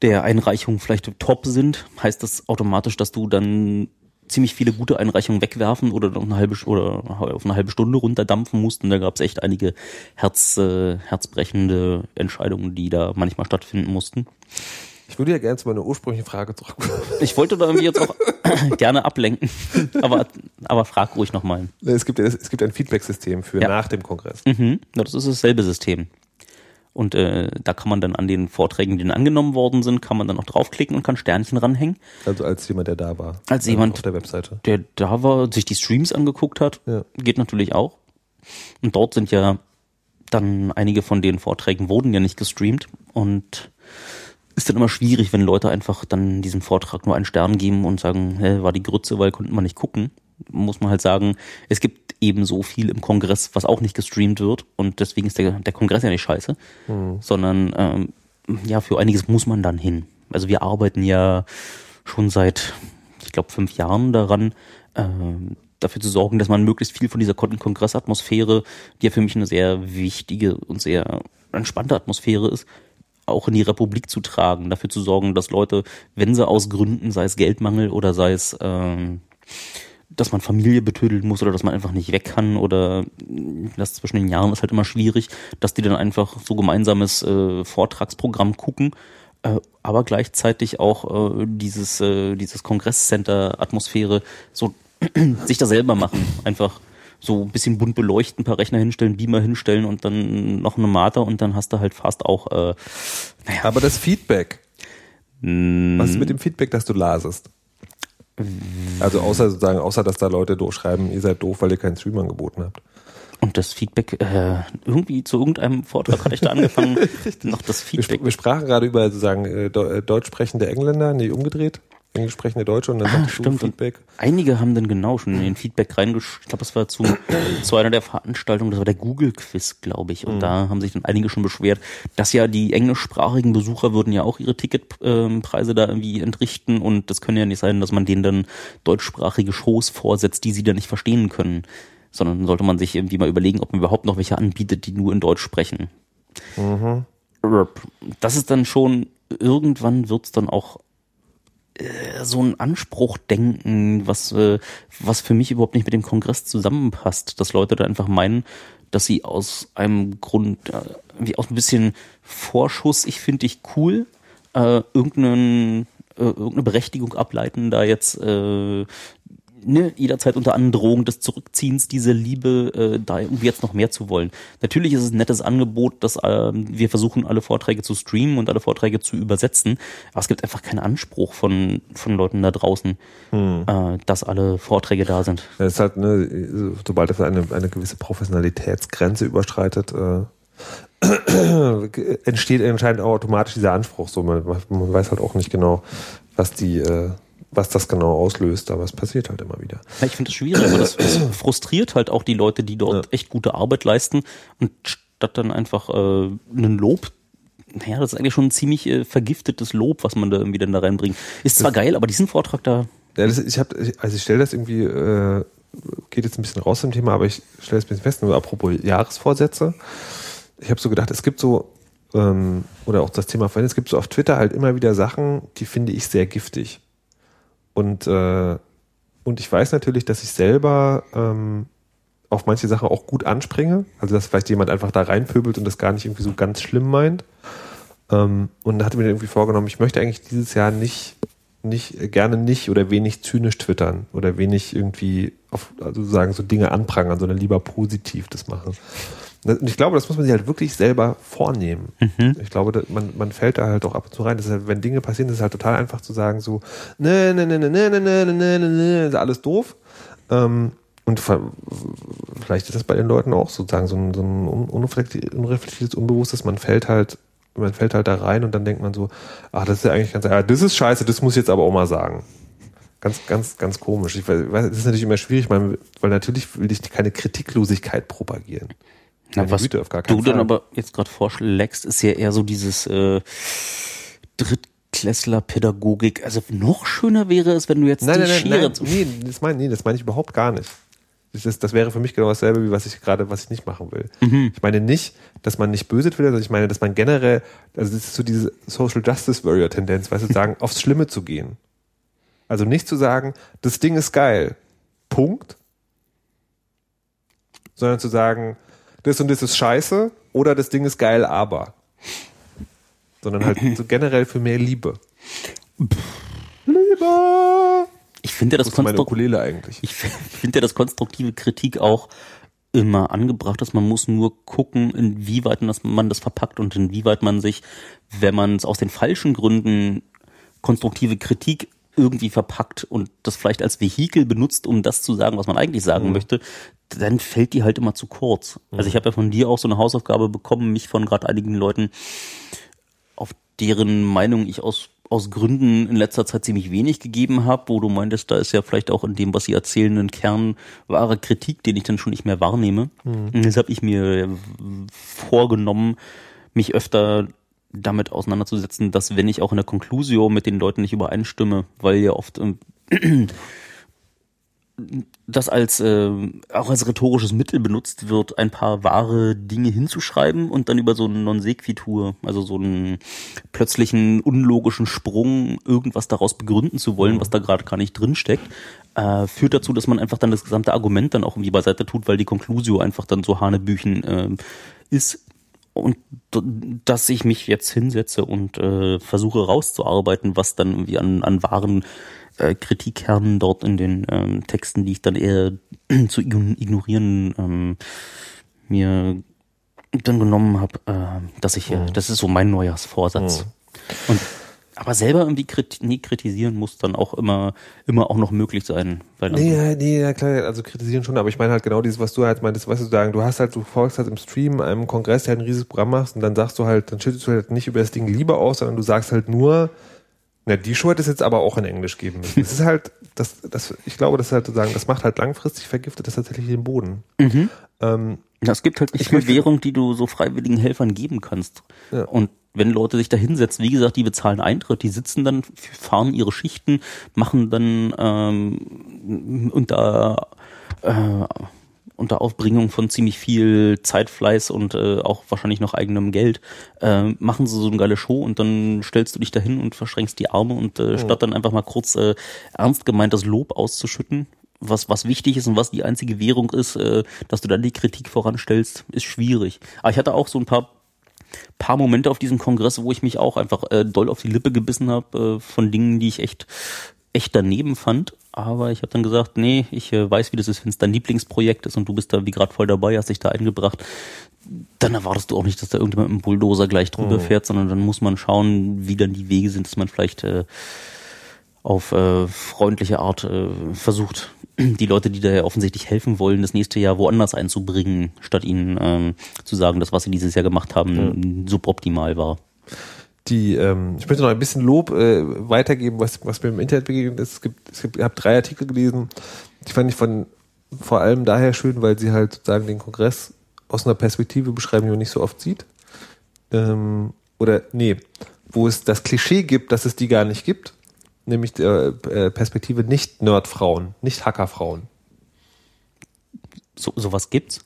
der Einreichungen vielleicht top sind, heißt das automatisch, dass du dann ziemlich viele gute Einreichungen wegwerfen oder noch eine halbe oder auf eine halbe Stunde runterdampfen musst. Und da gab es echt einige Herz, äh, herzbrechende Entscheidungen, die da manchmal stattfinden mussten. Ich würde ja gerne zu meiner ursprünglichen Frage zurückkommen. Ich wollte da irgendwie jetzt auch gerne ablenken, aber, aber frag ruhig nochmal. Es gibt, es gibt ein Feedback-System für Ja. nach dem Kongress. Mhm, das ist dasselbe System. Und äh, da kann man dann an den Vorträgen, die dann angenommen worden sind, kann man dann auch draufklicken und kann Sternchen ranhängen. Also als jemand, der da war. Als jemand- Auf der Webseite. Der da war, sich die Streams angeguckt hat, Ja. geht natürlich auch. Und dort sind ja dann einige von den Vorträgen wurden ja nicht gestreamt und ist dann immer schwierig, wenn Leute einfach dann diesem Vortrag nur einen Stern geben und sagen, hä, war die Grütze, weil konnten wir nicht gucken. Muss man halt sagen, es gibt eben so viel im Kongress, was auch nicht gestreamt wird und deswegen ist der, der Kongress ja nicht scheiße, sondern ähm, ja, für einiges muss man dann hin. Also wir arbeiten ja schon seit, ich glaube, fünf Jahren daran, ähm, dafür zu sorgen, dass man möglichst viel von dieser Kon- Kongressatmosphäre, die ja für mich eine sehr wichtige und sehr entspannte Atmosphäre ist, auch in die Republik zu tragen, dafür zu sorgen, dass Leute, wenn sie aus Gründen, sei es Geldmangel oder sei es, ähm, dass man Familie betödeln muss oder dass man einfach nicht weg kann oder das zwischen den Jahren ist halt immer schwierig, dass die dann einfach so gemeinsames äh, Vortragsprogramm gucken, äh, aber gleichzeitig auch äh, dieses, äh, dieses Kongresscenter-Atmosphäre so sich da selber machen. Einfach so ein bisschen bunt beleuchten, ein paar Rechner hinstellen, Beamer hinstellen und dann noch eine Mater und dann hast du halt fast auch, äh, naja, Aber das Feedback. mh, Was ist mit dem Feedback, das du lasest? Also außer sozusagen, außer dass da Leute durchschreiben, ihr seid doof, weil ihr keinen Stream angeboten habt. und das Feedback, äh, irgendwie zu irgendeinem Vortrag hatte ich da angefangen, noch das Feedback. wir sprachen gerade über sozusagen äh, äh, deutsch sprechende Engländer, nee, umgedreht. Englisch sprechende Deutsche und dann Ah, stimmt. Feedback. Einige haben dann genau schon in den Feedback reingesch... Ich glaube, das war zu, zu einer der Veranstaltungen, das war der Google-Quiz, glaube ich. Und da haben sich dann einige schon beschwert, dass ja die englischsprachigen Besucher würden ja auch ihre Ticketpreise da irgendwie entrichten. Und das kann ja nicht sein, dass man denen dann deutschsprachige Shows vorsetzt, die sie dann nicht verstehen können. Sondern sollte man sich irgendwie mal überlegen, ob man überhaupt noch welche anbietet, die nur in Deutsch sprechen. Das ist dann schon, irgendwann wird's dann auch äh, so ein Anspruchdenken, was, äh, was für mich überhaupt nicht mit dem Kongress zusammenpasst, dass Leute da einfach meinen, dass sie aus einem Grund, äh, wie aus ein bisschen Vorschuss, ich finde dich cool, äh, irgendeinen, äh, irgendeine Berechtigung ableiten, da jetzt äh, ne, jederzeit unter Androhung des Zurückziehens diese Liebe äh, da irgendwie jetzt noch mehr zu wollen. Natürlich ist es ein nettes Angebot, dass ähm, wir versuchen, alle Vorträge zu streamen und alle Vorträge zu übersetzen, aber es gibt einfach keinen Anspruch von, von Leuten da draußen, äh, dass alle Vorträge da sind. Das ist halt, ne, sobald das eine, eine gewisse Professionalitätsgrenze überschreitet, äh, entsteht anscheinend auch automatisch dieser Anspruch. So, man, man weiß halt auch nicht genau, was die, äh, was das genau auslöst, aber es passiert halt immer wieder. Ja, ich finde das schwierig, aber das, das frustriert halt auch die Leute, die dort echt gute Arbeit leisten und statt dann einfach äh, einen Lob naja, das ist eigentlich schon ein ziemlich äh, vergiftetes Lob, was man da irgendwie dann da reinbringt. Ist zwar geil, aber diesen Vortrag da, Ja, das, ich habe, also ich stelle das irgendwie, äh, geht jetzt ein bisschen raus zum Thema, aber ich stelle es ein bisschen fest, nur apropos Jahresvorsätze. Ich habe so gedacht, es gibt so, ähm, oder auch das Thema vorhin, es gibt so auf Twitter halt immer wieder Sachen, die finde ich sehr giftig. Und, äh, und ich weiß natürlich, dass ich selber ähm, auf manche Sachen auch gut anspringe. Also dass vielleicht jemand einfach da reinpöbelt und das gar nicht irgendwie so ganz schlimm meint. Ähm, und hatte mir irgendwie vorgenommen, ich möchte eigentlich dieses Jahr nicht, nicht, gerne nicht oder wenig zynisch twittern oder wenig irgendwie auf, also sagen, so Dinge anprangern, sondern lieber positiv das machen. Und ich glaube, das muss man sich halt wirklich selber vornehmen. Ich glaube, man, man fällt da halt auch ab und zu rein. Das halt, wenn Dinge passieren, ist es halt total einfach zu sagen, so, ne, ne, ne, ne, ne, ne, ne, ne, ne, ne, ne, ist alles doof. Ähm, und vielleicht ist das bei den Leuten auch sozusagen so ein, so ein un- unreflekti- unreflektiertes, unbewusstes, man fällt halt, man fällt halt da rein und dann denkt man so, ach, das ist ja eigentlich ganz, ah, das ist scheiße, das muss ich jetzt aber auch mal sagen. Ganz, ganz, ganz komisch. Ich weiß, das ist natürlich immer schwierig, weil natürlich will ich keine Kritiklosigkeit propagieren. Na, was Güte, auf gar keinen du dann Fall. aber jetzt gerade vorschlägst, ist ja eher so dieses äh, Drittklässler-Pädagogik. Also noch schöner wäre es, wenn du jetzt Nein, die nein, nein, Schere nein, zu nee, das meine nee, das meine ich überhaupt gar nicht. Das, das wäre für mich genau dasselbe, wie was ich gerade, was ich nicht machen will. Mhm. Ich meine nicht, dass man nicht böse will, sondern ich meine, dass man generell, also das ist so diese Social Justice Warrior Tendenz, weißt du, sagen, aufs Schlimme zu gehen. Also nicht zu sagen, das Ding ist geil. Punkt. Sondern zu sagen, das und das ist scheiße oder das Ding ist geil, aber. Sondern halt so generell für mehr Liebe. Liebe! Ich finde das Konstrukt. Ich finde das konstruktive Kritik auch immer angebracht ist. Man muss nur gucken, inwieweit man das verpackt und inwieweit man sich, wenn man es aus den falschen Gründen konstruktive Kritik irgendwie verpackt und das vielleicht als Vehikel benutzt, um das zu sagen, was man eigentlich sagen möchte, dann fällt die halt immer zu kurz. Also ich habe ja von dir auch so eine Hausaufgabe bekommen, mich von gerade einigen Leuten auf deren Meinung ich aus, aus Gründen in letzter Zeit ziemlich wenig gegeben habe, wo du meintest, da ist ja vielleicht auch in dem, was sie erzählen, ein Kern wahre Kritik, den ich dann schon nicht mehr wahrnehme. Und das habe ich mir vorgenommen, mich öfter damit auseinanderzusetzen, dass wenn ich auch in der Conclusio mit den Leuten nicht übereinstimme, weil ja oft ähm, das als äh, auch als rhetorisches Mittel benutzt wird, ein paar wahre Dinge hinzuschreiben und dann über so einen Non sequitur, also so einen plötzlichen unlogischen Sprung irgendwas daraus begründen zu wollen, was da gerade gar nicht drin steckt, äh, führt dazu, dass man einfach dann das gesamte Argument dann auch irgendwie beiseite tut, weil die Conclusio einfach dann so Hanebüchen äh, ist und dass ich mich jetzt hinsetze und äh, versuche rauszuarbeiten, was dann irgendwie an, an wahren äh, Kritikkernen dort in den ähm, Texten, die ich dann eher zu ign- ignorieren ähm, mir dann genommen habe, äh, dass ich, äh, das ist so mein Neujahrsvorsatz. Und aber selber irgendwie kritisieren muss dann auch immer, immer auch noch möglich sein. Weil Nee, ja, nee, ja, klar, also kritisieren schon, aber ich meine halt genau dieses, was du halt meintest, weißt du, sagen, du hast halt, du folgst halt im Stream einem Kongress, der halt ein riesiges Programm machst und dann sagst du halt, dann schüttest du halt nicht über das Ding lieber aus, sondern du sagst halt nur, na, die Show hätte es jetzt aber auch in Englisch geben müssen. Das ist halt, das, das, ich glaube, das ist halt zu sagen, das macht halt langfristig, vergiftet das tatsächlich den Boden. Ähm, Ja, es gibt halt nicht Ich viel Währung, die du so freiwilligen Helfern geben kannst. Ja. Und wenn Leute sich da hinsetzen, wie gesagt, die bezahlen Eintritt, die sitzen dann, fahren ihre Schichten, machen dann ähm, unter, äh, unter Aufbringung von ziemlich viel Zeitfleiß und äh, auch wahrscheinlich noch eigenem Geld, äh, machen sie so eine geile Show und dann stellst du dich dahin und verschränkst die Arme und äh, statt dann einfach mal kurz äh, ernst gemeintes Lob auszuschütten, was, was wichtig ist und was die einzige Währung ist, äh, dass du dann die Kritik voranstellst, ist schwierig. Aber ich hatte auch so ein paar paar Momente auf diesem Kongress, wo ich mich auch einfach äh, doll auf die Lippe gebissen habe äh, von Dingen, die ich echt echt daneben fand. Aber ich habe dann gesagt, nee, ich äh, weiß, wie das ist, wenn es dein Lieblingsprojekt ist und du bist da wie gerade voll dabei, hast dich da eingebracht. Dann erwartest du auch nicht, dass da irgendjemand mit einem Bulldozer gleich drüber fährt, sondern dann muss man schauen, wie dann die Wege sind, dass man vielleicht äh, auf äh, freundliche Art äh, versucht, die Leute, die da ja offensichtlich helfen wollen, das nächste Jahr woanders einzubringen, statt ihnen ähm, zu sagen, dass was sie dieses Jahr gemacht haben, suboptimal war. die, ähm, ich möchte noch ein bisschen Lob äh, weitergeben, was, was mir im Internet begegnet ist. Es gibt, es gibt, ich habe drei Artikel gelesen, die fand ich von vor allem daher schön, weil sie halt sozusagen den Kongress aus einer Perspektive beschreiben, die man nicht so oft sieht. Ähm, oder nee, wo es das Klischee gibt, dass es die gar nicht gibt, nämlich der äh, Perspektive nicht Nerdfrauen, nicht Hackerfrauen. So, sowas gibt's.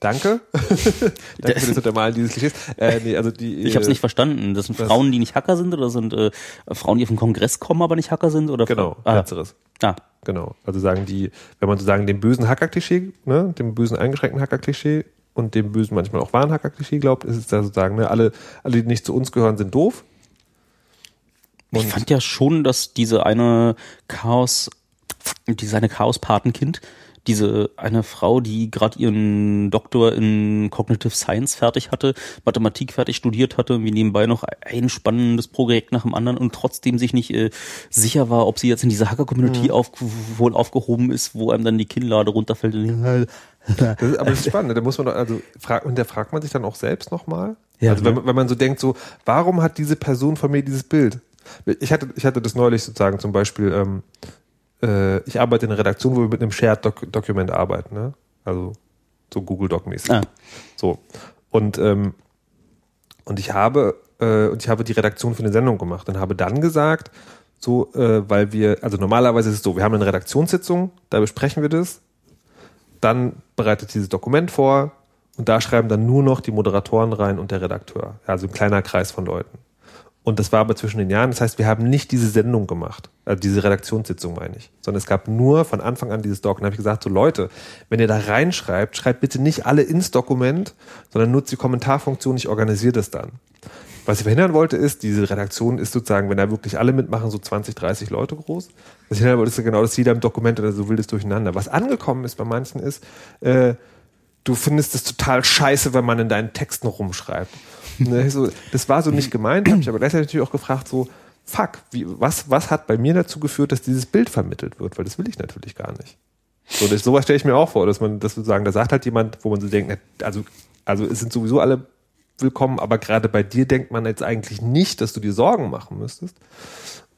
Danke. Danke für das Untermalen dieses Klischees. Äh, nee, also die, Ich habe es äh, nicht verstanden. Das sind? Frauen, die nicht Hacker sind oder sind äh, Frauen, die auf den Kongress kommen, aber nicht Hacker sind? Oder Genau, ah, letzteres. ah, Genau. Also sagen die, wenn man sozusagen dem bösen Hacker-Klischee, ne, dem bösen eingeschränkten Hacker-Klischee und dem bösen manchmal auch wahren Hacker-Klischee glaubt, ist es da sozusagen, ne, alle, alle, die nicht zu uns gehören, sind doof. Ich Und- fand ja schon, dass diese eine Chaos, diese eine Chaos-Patenkind, diese eine Frau, die gerade ihren Doktor in Cognitive Science fertig hatte, Mathematik fertig studiert hatte, wie nebenbei noch ein spannendes Projekt nach dem anderen und trotzdem sich nicht äh, sicher war, ob sie jetzt in diese Hacker-Community auf, wohl aufgehoben ist, wo einem dann die Kinnlade runterfällt. Das ist, aber das ist spannend. Da muss man doch, also fragt, und da fragt man sich dann auch selbst nochmal. Ja, also wenn man, wenn man so denkt, so, warum hat diese Person von mir dieses Bild? Ich hatte, ich hatte das neulich sozusagen zum Beispiel, ähm, äh, ich arbeite in einer Redaktion, wo wir mit einem Shared Doc arbeiten, ne? Also so Google Doc mäßig. Ah. So. Und, ähm, und ich habe, äh, und ich habe die Redaktion für eine Sendung gemacht und habe dann gesagt, so, äh, weil wir, also normalerweise ist es so, wir haben eine Redaktionssitzung, da besprechen wir das, dann bereitet dieses Dokument vor und da schreiben dann nur noch die Moderatoren rein und der Redakteur. Also ein kleiner Kreis von Leuten. Und das war aber zwischen den Jahren. Das heißt, wir haben nicht diese Sendung gemacht, also diese Redaktionssitzung meine ich, sondern es gab nur von Anfang an dieses Doc. Und da habe ich gesagt, so Leute, wenn ihr da reinschreibt, schreibt bitte nicht alle ins Dokument, sondern nutzt die Kommentarfunktion, ich organisiere das dann. Was ich verhindern wollte, ist, diese Redaktion ist sozusagen, wenn da wirklich alle mitmachen, so 20, 30 Leute groß. Was ich verhindern wollte, ist genau, dass jeder im Dokument oder so wildes Durcheinander. Was angekommen ist bei manchen ist, äh, du findest es total scheiße, wenn man in deinen Texten rumschreibt. Ne, so, das war so nicht gemeint, habe ich aber gleichzeitig natürlich auch gefragt, so, fuck, wie, was, was hat bei mir dazu geführt, dass dieses Bild vermittelt wird? Weil das will ich natürlich gar nicht. So, das, sowas stelle ich mir auch vor, dass man das sozusagen, da sagt halt jemand, wo man so denkt, also, also es sind sowieso alle willkommen, aber gerade bei dir denkt man jetzt eigentlich nicht, dass du dir Sorgen machen müsstest.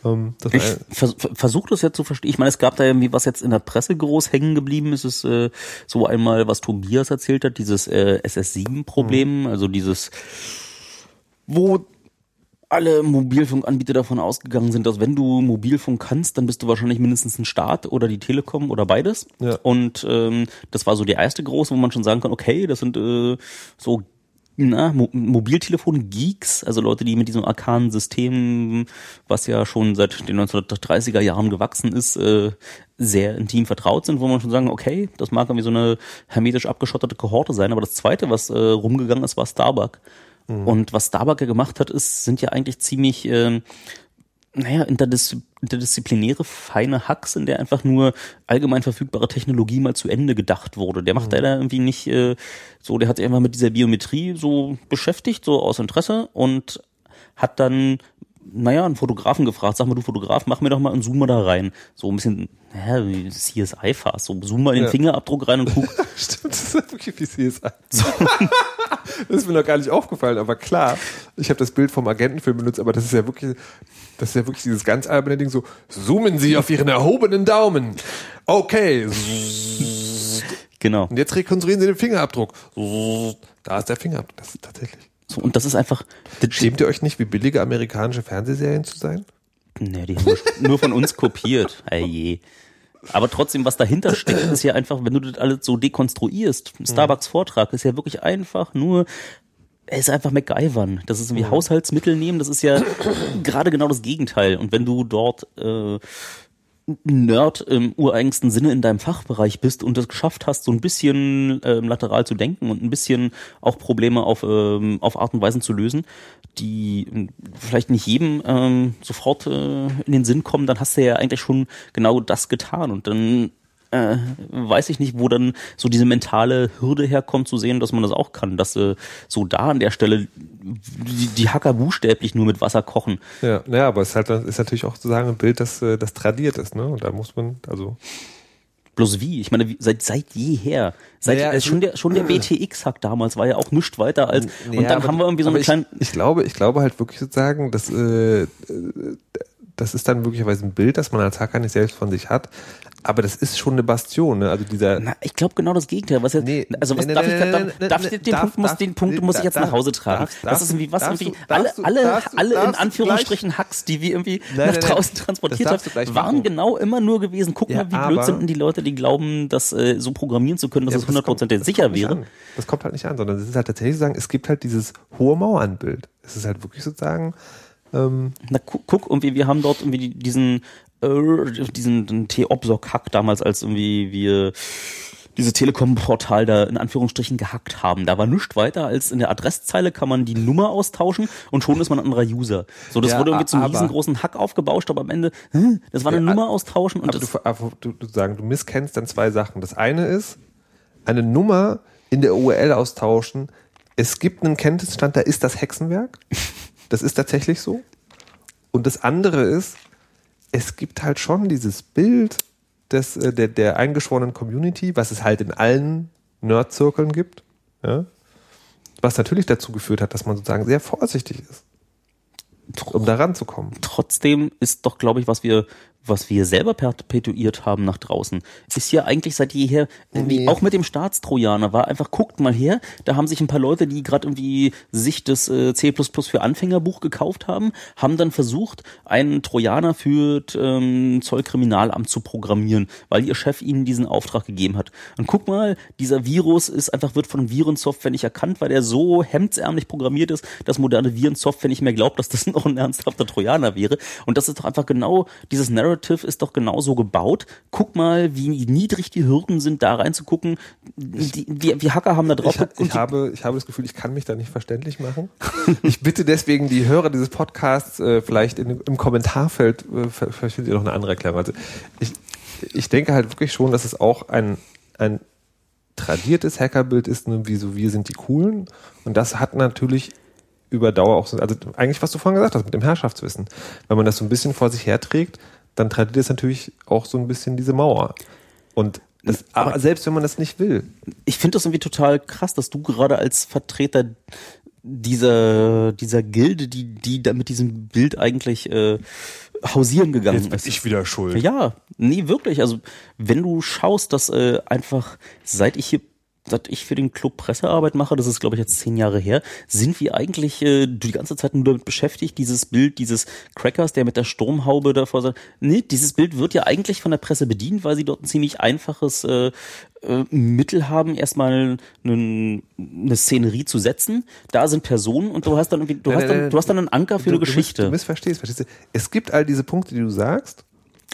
Ähm, Ich vers versuche das ja zu verstehen. Ich meine, es gab da irgendwie, was jetzt in der Presse groß hängen geblieben ist, ist äh, so einmal, was Tobias erzählt hat, dieses äh, SS7-Problem, also dieses, wo alle Mobilfunkanbieter davon ausgegangen sind, dass wenn du Mobilfunk kannst, dann bist du wahrscheinlich mindestens ein Staat oder die Telekom oder beides. Ja. Und ähm, das war so der erste große, wo man schon sagen kann, okay, das sind äh, so na, Mo Mobiltelefon-Geeks, also Leute, die mit diesem arkanen System, was ja schon seit den 1930er Jahren gewachsen ist, äh, sehr intim vertraut sind, wo man schon sagen, okay, das mag irgendwie so eine hermetisch abgeschottete Kohorte sein, aber das zweite, was äh, rumgegangen ist, war Starbuck. Und was Starbuck ja gemacht hat, ist, sind ja eigentlich ziemlich, ähm, naja, interdis interdisziplinäre, feine Hacks, in der einfach nur allgemein verfügbare Technologie mal zu Ende gedacht wurde. Der macht leider irgendwie nicht äh, so, der hat sich einfach mit dieser Biometrie so beschäftigt, so aus Interesse und hat dann, naja, einen Fotografen gefragt, sag mal, du Fotograf, mach mir doch mal einen Zoomer da rein. So ein bisschen, naja, wie CSI fast, so zoom mal in den Ja. Fingerabdruck rein und guck, Stimmt, das ist wirklich wie CSI. das ist mir noch gar nicht aufgefallen, aber klar, ich habe das Bild vom Agentenfilm benutzt, aber das ist ja wirklich, das ist ja wirklich dieses ganz alberne Ding so, zoomen Sie auf Ihren erhobenen Daumen. Okay. genau. Und jetzt rekonstruieren Sie den Fingerabdruck. Da ist der Fingerabdruck. Das ist tatsächlich. So, und das ist einfach, das, Schämt ihr euch nicht, wie billige amerikanische Fernsehserien zu sein? Nee, die haben nur von uns kopiert. Ey. Aber trotzdem, was dahinter steckt, ist ja einfach, wenn du das alles so dekonstruierst. Starbucks Vortrag ist ja wirklich einfach nur, er ist einfach MacGyvern. Das ist irgendwie Haushaltsmittel nehmen, das ist ja gerade genau das Gegenteil. Und wenn du dort äh, Nerd im ureigensten Sinne in deinem Fachbereich bist und es geschafft hast, so ein bisschen ähm, lateral zu denken und ein bisschen auch Probleme auf, ähm, auf Art und Weisen zu lösen, die ähm, vielleicht nicht jedem ähm, sofort äh, in den Sinn kommen, dann hast du ja eigentlich schon genau das getan. Und dann äh, weiß ich nicht, wo dann so diese mentale Hürde herkommt, zu sehen, dass man das auch kann, dass äh, so da an der Stelle die, die Hacker buchstäblich nur mit Wasser kochen. Ja, naja, aber es ist halt ist natürlich auch sozusagen ein Bild, das, äh, das tradiert ist, ne? Und da muss man, also. Bloß wie? Ich meine, wie, seit, seit jeher. Seit, Naja, äh, schon der, schon der BTX-Hack damals war ja auch nichts weiter als, und dann haben wir irgendwie so aber einen kleinen, Ich, ich glaube, ich glaube halt wirklich sozusagen, dass äh, äh, das ist dann möglicherweise ein Bild, das man als Hacker nicht selbst von sich hat. Aber das ist schon eine Bastion, ne? Also dieser. na, ich glaube genau das Gegenteil. Was jetzt, Nee, also was nee, darf nee, ich, darf, nee, darf ich den darf- Punkt, muss, darf- den Punkt muss ich jetzt darf- nach Hause tragen. darfst- das ist irgendwie was irgendwie, du- alle, du- alle, alle in Anführungsstrichen Hacks, die wir irgendwie Nein, nach draußen transportiert gleich haben, waren genau immer nur gewesen. Guck Ja, mal, wie blöd sind denn die Leute, die glauben, das äh, so programmieren zu können, dass Ja, es hundertprozentig sicher wäre. an. Das kommt halt nicht an, sondern es ist halt tatsächlich zu sagen, es gibt halt dieses hohe Mauernbild. Es ist halt wirklich sozusagen, ähm, Na, guck, guck irgendwie, wir haben dort irgendwie die- diesen, diesen T-Opsoc-Hack damals, als irgendwie wir diese Telekom-Portal da in Anführungsstrichen gehackt haben. Da war nichts weiter als in der Adresszeile kann man die Nummer austauschen und schon ist man ein anderer User. So, das Ja, wurde irgendwie zum riesengroßen Hack aufgebauscht, aber am Ende, das war eine Ja, Nummer austauschen und aber das, du, aber du, du sagen, du misskennst dann zwei Sachen. Das eine ist, eine Nummer in der URL austauschen. Es gibt einen Kenntnisstand, da ist das Hexenwerk. Das ist tatsächlich so. Und das andere ist, es gibt halt schon dieses Bild des, äh, der, der eingeschworenen Community, was es halt in allen Nerd-Zirkeln gibt. Ja? Was natürlich dazu geführt hat, dass man sozusagen sehr vorsichtig ist, um da ranzukommen. trotzdem ist doch, glaube ich, was wir, was wir selber perpetuiert haben nach draußen, ist ja eigentlich seit jeher, Nee. auch mit dem Staatstrojaner, war einfach, guckt mal her, da haben sich ein paar Leute, die gerade irgendwie sich das äh, C++ für Anfängerbuch gekauft haben, haben dann versucht, einen Trojaner für ähm, Zollkriminalamt zu programmieren, weil ihr Chef ihnen diesen Auftrag gegeben hat. Und guck mal, dieser Virus ist einfach, wird von Virensoftware nicht erkannt, weil er so hemdsärmlich programmiert ist, dass moderne Virensoftware nicht mehr glaubt, dass das noch ein ernsthafter Trojaner wäre. Und das ist doch einfach genau, dieses Narrative ist doch genau so gebaut. Guck mal, wie niedrig die Hürden sind, da reinzugucken. Die, wir, wir Hacker haben da drauf Ich, ha- ich, habe, ich habe das Gefühl, ich kann mich da nicht verständlich machen. Ich bitte deswegen die Hörer dieses Podcasts äh, vielleicht in, im Kommentarfeld, äh, vielleicht findet ihr noch eine andere Erklärung. Also ich, ich denke halt wirklich schon, dass es auch ein, ein tradiertes Hackerbild ist, ne, wie so wir sind die Coolen. Und das hat natürlich über Dauer auch so, also eigentlich, was du vorhin gesagt hast, mit dem Herrschaftswissen. Wenn man das so ein bisschen vor sich herträgt, dann tradiert es natürlich auch so ein bisschen diese Mauer. Und das, aber selbst wenn man das nicht will, ich finde das irgendwie total krass, dass du gerade als Vertreter dieser, dieser Gilde, die, die da mit diesem Bild eigentlich äh, hausieren gegangen ist. wieder schuld. Ja, nee, wirklich. Also, wenn du schaust, dass äh, einfach, seit ich hier, seit ich für den Club Pressearbeit mache, das ist, glaube ich, jetzt zehn Jahre her, sind wir eigentlich äh, die ganze Zeit nur damit beschäftigt, dieses Bild dieses Crackers, der mit der Sturmhaube davor sagt, nee, dieses Bild wird ja eigentlich von der Presse bedient, weil sie dort ein ziemlich einfaches äh, äh, Mittel haben, erstmal einen, eine Szenerie zu setzen. Da sind Personen und du hast dann irgendwie, du Nein, hast dann, nein. du hast dann einen Anker für eine du, Du, Geschichte. du missverstehst, verstehst du? Es gibt all diese Punkte, die du sagst.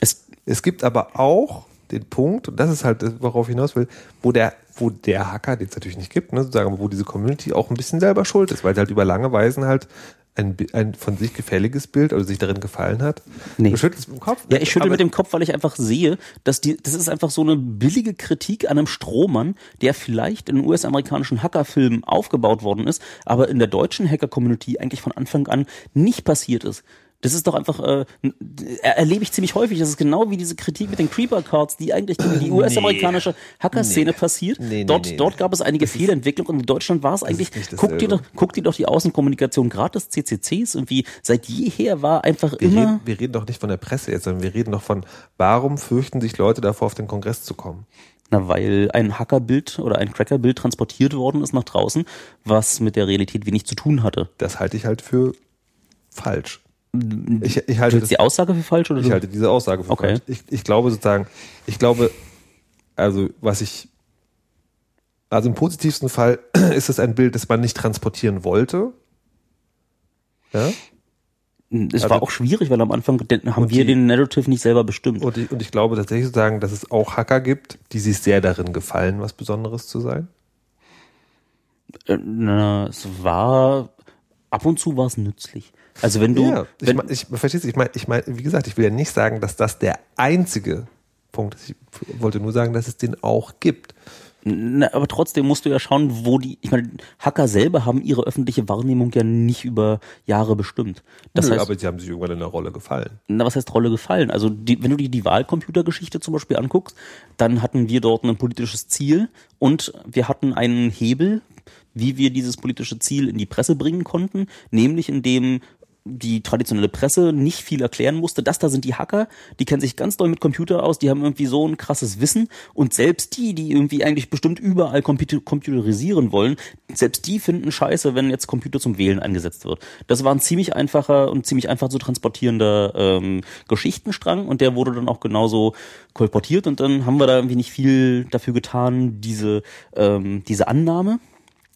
es, Es gibt aber auch den Punkt, und das ist halt, worauf ich hinaus will, wo der, wo der Hacker, den es natürlich nicht gibt, ne, sozusagen, wo diese Community auch ein bisschen selber schuld ist, weil sie halt über lange Weisen halt ein, ein von sich gefälliges Bild oder sich darin gefallen hat. Nee. Du schüttelst mit dem Kopf. Ja, ich schüttel mit dem Kopf, weil ich einfach sehe, dass die, das ist einfach so eine billige Kritik an einem Strohmann, der vielleicht in US-amerikanischen Hackerfilmen aufgebaut worden ist, aber in der deutschen Hacker-Community eigentlich von Anfang an nicht passiert ist. Das ist doch einfach, äh, er- erlebe ich ziemlich häufig. Das ist genau wie diese Kritik mit den Creeper-Cards, die eigentlich gegen die US-amerikanische Hacker-Szene passiert. Nee, nee, dort nee, dort nee. gab es einige Fehlentwicklungen und in Deutschland war es eigentlich, guck dir, doch, guck dir doch die Außenkommunikation gerade des CCCs irgendwie seit jeher war einfach wir, immer... reden, wir reden doch nicht von der Presse jetzt, sondern wir reden doch von, warum fürchten sich Leute davor, auf den Kongress zu kommen? Na, weil ein Hackerbild oder ein Crackerbild transportiert worden ist nach draußen, was mit der Realität wenig zu tun hatte. Das halte ich halt für falsch. Ich, ich halte hältst die Aussage für falsch oder Ich halte diese Aussage für Okay. falsch. Ich, ich glaube sozusagen, ich glaube, also was ich, also im positivsten Fall ist es ein Bild, das man nicht transportieren wollte. Ja? es also- war auch schwierig, weil am Anfang haben wir die- den Narrative nicht selber bestimmt. Und ich, und ich glaube tatsächlich sozusagen, dass es auch Hacker gibt, die sich sehr darin gefallen, was Besonderes zu sein. Äh, na, es war ab und zu war es nützlich. Also wenn du, ja, ich, wenn, mein, ich verstehst du, ich meine, ich meine, wie gesagt, ich will ja nicht sagen, dass das der einzige Punkt ist. Ich wollte nur sagen, dass es den auch gibt. na, aber trotzdem musst du ja schauen, wo die, ich meine, Hacker selber haben ihre öffentliche Wahrnehmung ja nicht über Jahre bestimmt. Das Nö, heißt, aber sie haben sich irgendwann in der Rolle gefallen. na, was heißt Rolle gefallen? Also, die, wenn du dir die Wahlcomputergeschichte zum Beispiel anguckst, dann hatten wir dort ein politisches Ziel und wir hatten einen Hebel, wie wir dieses politische Ziel in die Presse bringen konnten, nämlich indem die traditionelle Presse nicht viel erklären musste. Das da sind die Hacker, die kennen sich ganz doll mit Computer aus, die haben irgendwie so ein krasses Wissen und selbst die, die irgendwie eigentlich bestimmt überall computer computerisieren wollen, selbst die finden scheiße, wenn jetzt Computer zum Wählen eingesetzt wird. Das war ein ziemlich einfacher und ziemlich einfach zu transportierender ähm, Geschichtenstrang und der wurde dann auch genauso kolportiert und dann haben wir da irgendwie nicht viel dafür getan, diese, ähm, diese Annahme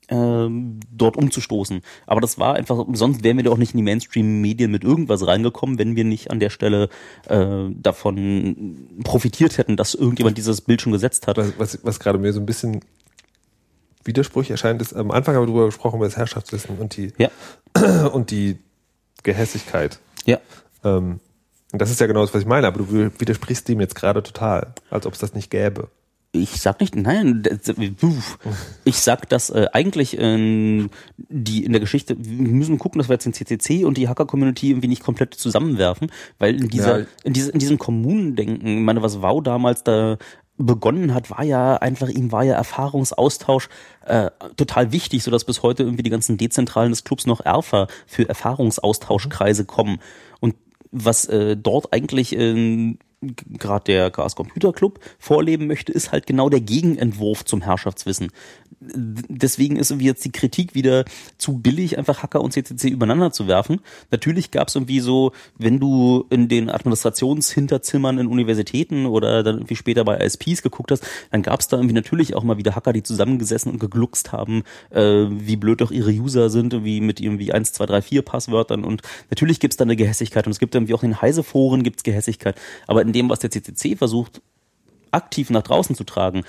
ähm, dort umzustoßen. Aber das war einfach, sonst wären wir doch auch nicht in die Mainstream-Medien mit irgendwas reingekommen, wenn wir nicht an der Stelle äh, davon profitiert hätten, dass irgendjemand dieses Bild schon gesetzt hat. was, was, was gerade mir so ein bisschen widersprüchlich erscheint, ist, am Anfang haben wir darüber gesprochen, über das Herrschaftswissen und die, Ja, und die Gehässigkeit. ja. Ähm, und das ist ja genau das, was ich meine, aber du widersprichst dem jetzt gerade total, als ob es das nicht gäbe. Ich sag nicht, nein, ich sag, dass äh, eigentlich ähm, die in der Geschichte, wir müssen gucken, dass wir jetzt den CCC und die Hacker-Community irgendwie nicht komplett zusammenwerfen, weil in dieser, Ja. in, diese, in diesem Kommunendenken, ich meine, was Wow damals da begonnen hat, war ja einfach, ihm war ja Erfahrungsaustausch äh, total wichtig, sodass bis heute irgendwie die ganzen Dezentralen des Clubs noch Erfa für Erfahrungsaustauschkreise kommen. Und was äh, dort eigentlich ähm, gerade der Chaos Computer Club vorleben möchte, ist halt genau der Gegenentwurf zum Herrschaftswissen. Deswegen ist irgendwie jetzt die Kritik wieder zu billig, einfach Hacker und CCC übereinander zu werfen. Natürlich gab es irgendwie so, wenn du in den Administrationshinterzimmern in Universitäten oder dann irgendwie später bei ISPs geguckt hast, dann gab es da irgendwie natürlich auch mal wieder Hacker, die zusammengesessen und gegluckst haben, äh, wie blöd doch ihre User sind, irgendwie mit irgendwie 1, 2, 3, 4 Passwörtern und natürlich gibt es da eine Gehässigkeit und es gibt irgendwie auch in Heise-Foren gibt's Gehässigkeit. Aber in dem, was der CCC versucht, aktiv nach draußen zu tragen,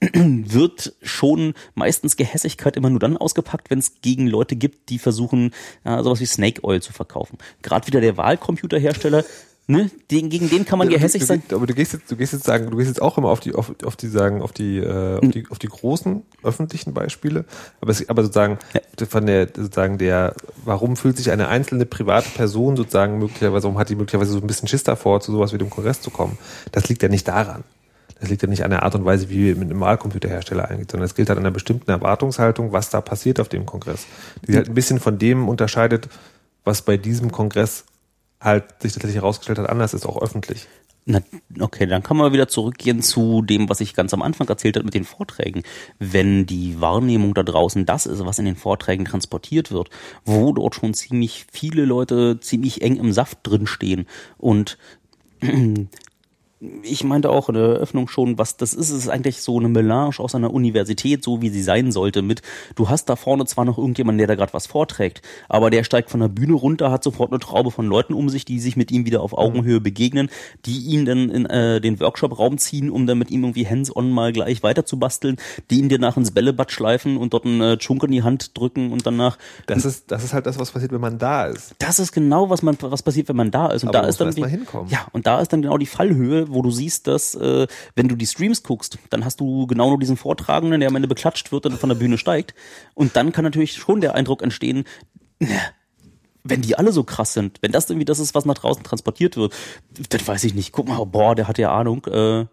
wird schon meistens Gehässigkeit immer nur dann ausgepackt, wenn es gegen Leute gibt, die versuchen, ja, sowas wie Snake Oil zu verkaufen. Gerade wieder der Wahlcomputerhersteller, ne, den, gegen den kann man Ja, gehässig sein. Aber du gehst jetzt, du gehst jetzt sagen, du gehst jetzt auch immer auf die, auf, auf die sagen, auf die, äh, auf die, auf die großen öffentlichen Beispiele. Aber es, aber sozusagen von der, sozusagen der, warum fühlt sich eine einzelne private Person sozusagen möglicherweise, warum hat die möglicherweise so ein bisschen Schiss davor, zu sowas wie dem Kongress zu kommen? Das liegt ja nicht daran. Das liegt ja nicht an der Art und Weise, wie wir mit einem Wahlcomputerhersteller eingeht, sondern es gilt halt an einer bestimmten Erwartungshaltung, was da passiert auf dem Kongress. Die halt ein bisschen von dem unterscheidet, was bei diesem Kongress halt sich tatsächlich herausgestellt hat, anders ist, auch öffentlich. Na, okay, dann kann man wieder zurückgehen zu dem, was ich ganz am Anfang erzählt habe mit den Vorträgen. Wenn die Wahrnehmung da draußen das ist, was in den Vorträgen transportiert wird, wo dort schon ziemlich viele Leute ziemlich eng im Saft drin stehen und ich meinte auch in der Eröffnung schon, was das ist, Es ist eigentlich so eine Melange aus einer Universität, so wie sie sein sollte, mit du hast da vorne zwar noch irgendjemanden, der da gerade was vorträgt, aber der steigt von der Bühne runter, hat sofort eine Traube von Leuten um sich, die sich mit ihm wieder auf Augenhöhe begegnen, die ihn dann in äh, den Workshop-Raum ziehen, um dann mit ihm irgendwie hands-on mal gleich weiter zu basteln, die ihn dir nach ins Bällebad schleifen und dort einen äh, Chunk in die Hand drücken und danach Das ist, das ist halt das, was passiert, wenn man da ist. das ist genau, was man, was passiert, wenn man da ist. Und Aber da ist dann erst mal die- hinkommen. Ja, und da ist dann genau die Fallhöhe, wo du siehst, dass äh, wenn du die Streams guckst, dann hast du genau nur diesen Vortragenden, der am Ende beklatscht wird und von der Bühne steigt. Und dann kann natürlich schon der Eindruck entstehen, wenn die alle so krass sind, wenn das irgendwie das ist, was nach draußen transportiert wird, dann weiß ich nicht. Guck mal, boah, der hat ja Ahnung. Äh,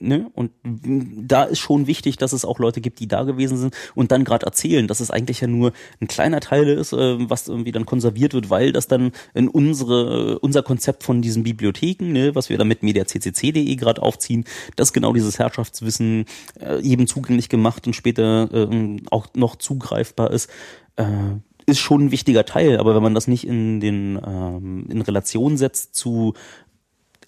Ne? Und da ist schon wichtig, dass es auch Leute gibt, die da gewesen sind und dann gerade erzählen, dass es eigentlich ja nur ein kleiner Teil ist, äh, was irgendwie dann konserviert wird, weil das dann in unsere unser Konzept von diesen Bibliotheken, ne, was wir da mit mediaccc.de gerade aufziehen, dass genau dieses Herrschaftswissen äh, jedem zugänglich gemacht und später äh, auch noch zugreifbar ist. Äh, ist schon ein wichtiger Teil, aber wenn man das nicht in den ähm, in Relation setzt zu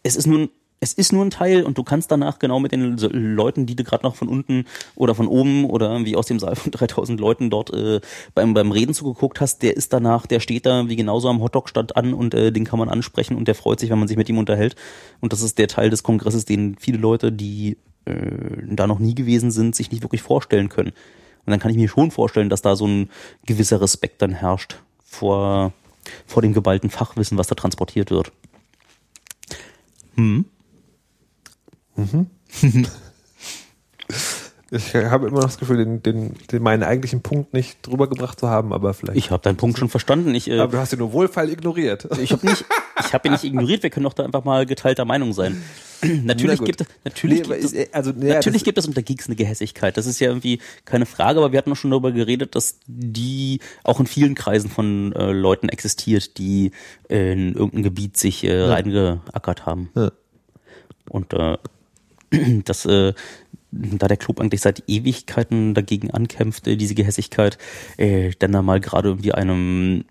es ist nur es ist nur ein Teil und du kannst danach genau mit den Leuten, die du gerade noch von unten oder von oben oder irgendwie aus dem Saal von 3000 Leuten dort äh, beim, beim Reden zugeguckt hast, der ist danach, der steht da wie genauso am Hotdog-Stand an und äh, den kann man ansprechen und der freut sich, wenn man sich mit ihm unterhält. Und das ist der Teil des Kongresses, den viele Leute, die äh, da noch nie gewesen sind, sich nicht wirklich vorstellen können. Und dann kann ich mir schon vorstellen, dass da so ein gewisser Respekt dann herrscht vor, vor dem geballten Fachwissen, was da transportiert wird. Ich habe immer noch das Gefühl, den, den, den meinen eigentlichen Punkt nicht drüber gebracht zu haben, aber vielleicht. Ich habe deinen Punkt schon verstanden. Ich, äh, aber du hast ihn nur wohlfeil ignoriert. ich habe nicht, ich habe ihn nicht ignoriert. Wir können doch da einfach mal geteilter Meinung sein. natürlich gibt es, natürlich Nee, gibt es, also, naja, natürlich gibt es unter Geeks eine Gehässigkeit. Das ist ja irgendwie keine Frage, aber wir hatten auch schon darüber geredet, dass die auch in vielen Kreisen von äh, Leuten existiert, die in irgendein Gebiet sich äh, reingeackert haben. Ja. Und äh, das, äh, da der Club eigentlich seit Ewigkeiten dagegen ankämpft, diese Gehässigkeit, äh, dann da mal gerade irgendwie einem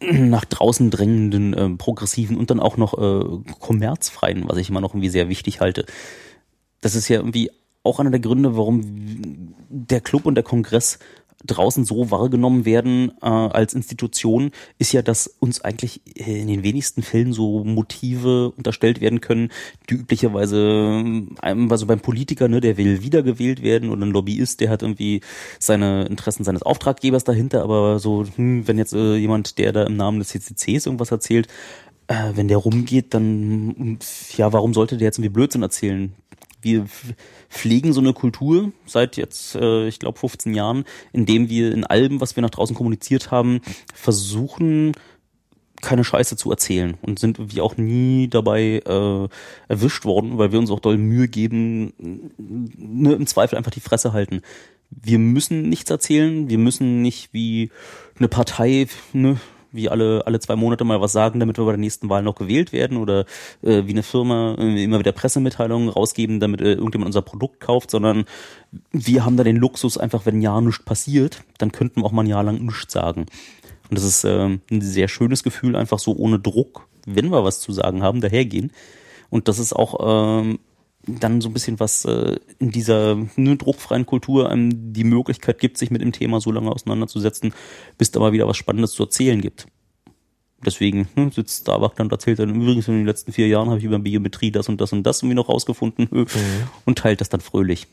nach draußen drängenden, äh, progressiven und dann auch noch äh, kommerzfreien, was ich immer noch irgendwie sehr wichtig halte. Das ist ja irgendwie auch einer der Gründe, warum der Club und der Kongress draußen so wahrgenommen werden äh, als Institution, ist ja, dass uns eigentlich äh, in den wenigsten Fällen so Motive unterstellt werden können, die üblicherweise ähm, also beim Politiker, ne, der will wiedergewählt werden oder ein Lobbyist, der hat irgendwie seine Interessen seines Auftraggebers dahinter, aber so, hm, wenn jetzt äh, jemand, der da im Namen des CCCs irgendwas erzählt, äh, wenn der rumgeht, dann, ja, warum sollte der jetzt irgendwie Blödsinn erzählen? Wir pflegen so eine Kultur seit jetzt, äh, ich glaube, 15 Jahren, indem wir in allem, was wir nach draußen kommuniziert haben, versuchen, keine Scheiße zu erzählen und sind irgendwie auch nie dabei äh, erwischt worden, weil wir uns auch doll Mühe geben, ne, im Zweifel einfach die Fresse halten. Wir müssen nichts erzählen, wir müssen nicht wie eine Partei, ne, wie alle, alle zwei Monate mal was sagen, damit wir bei der nächsten Wahl noch gewählt werden oder äh, wie eine Firma äh, immer wieder Pressemitteilungen rausgeben, damit äh, irgendjemand unser Produkt kauft, sondern wir haben da den Luxus, einfach wenn ein Jahr nichts passiert, dann könnten wir auch mal ein Jahr lang nichts sagen. Und das ist ähm, ein sehr schönes Gefühl, einfach so ohne Druck, wenn wir was zu sagen haben, dahergehen. Und das ist auch ähm, dann so ein bisschen was äh, in dieser ne, druckfreien Kultur einem die Möglichkeit gibt, sich mit dem Thema so lange auseinanderzusetzen, bis da mal wieder was Spannendes zu erzählen gibt. Deswegen ne, sitzt Starbuck dann und erzählt dann übrigens in den letzten vier Jahren habe ich über Biometrie das und das und das irgendwie noch rausgefunden äh, und teilt das dann fröhlich.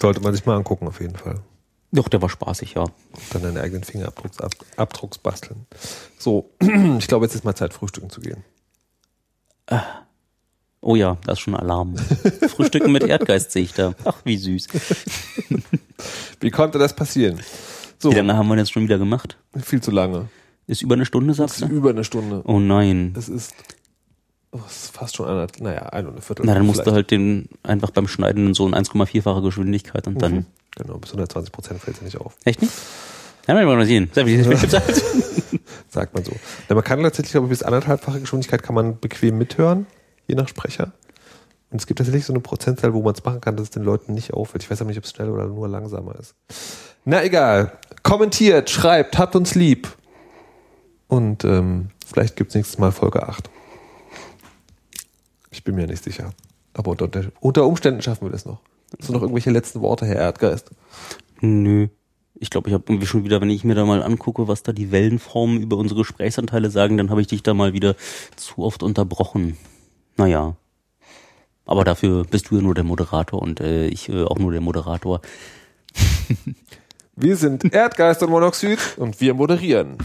Sollte man sich mal angucken, auf jeden Fall. Doch, der war spaßig, ja. Und dann deine eigenen Fingerabdrucks ab, Abdrucks basteln. So, ich glaube, jetzt ist mal Zeit, frühstücken zu gehen. Oh ja, das ist schon Alarm. Frühstücken mit Erdgeist sehe ich da. Ach, wie süß. Wie konnte das passieren? So, Wie lange haben wir jetzt schon wieder gemacht? viel zu lange. Ist über eine Stunde, Das sagst ist du? über eine Stunde. Oh nein. Es ist, oh, es ist fast schon eine, naja, eine und eine Viertel. Na, dann musst du vielleicht. halt den einfach beim Schneiden so in 1,4-fache Geschwindigkeit und dann. Genau, bis 120 Prozent fällt es ja nicht auf. Echt nicht? Ja, wir mal sehen. Sagt man so. Na, man kann tatsächlich, glaube ich, bis anderthalbfache Geschwindigkeit kann man bequem mithören, je nach Sprecher. Und es gibt tatsächlich so eine Prozentzahl, wo man es machen kann, dass es den Leuten nicht auffällt. Ich weiß aber nicht, ob es schnell oder nur langsamer ist. Na egal. Kommentiert, schreibt, habt uns lieb. Und ähm, vielleicht gibt's nächstes Mal Folge 8. Ich bin mir nicht sicher. Aber unter, unter Umständen schaffen wir das noch. Hast du noch irgendwelche letzten Worte, Herr Erdgeist? Nö. Ich glaube, ich habe irgendwie schon wieder, wenn ich mir da mal angucke, was da die Wellenformen über unsere Gesprächsanteile sagen, dann habe ich dich da mal wieder zu oft unterbrochen. Naja. Aber dafür bist du ja nur der Moderator und äh, ich äh, auch nur der Moderator. Wir sind Erdgeist und Monoxid und wir moderieren.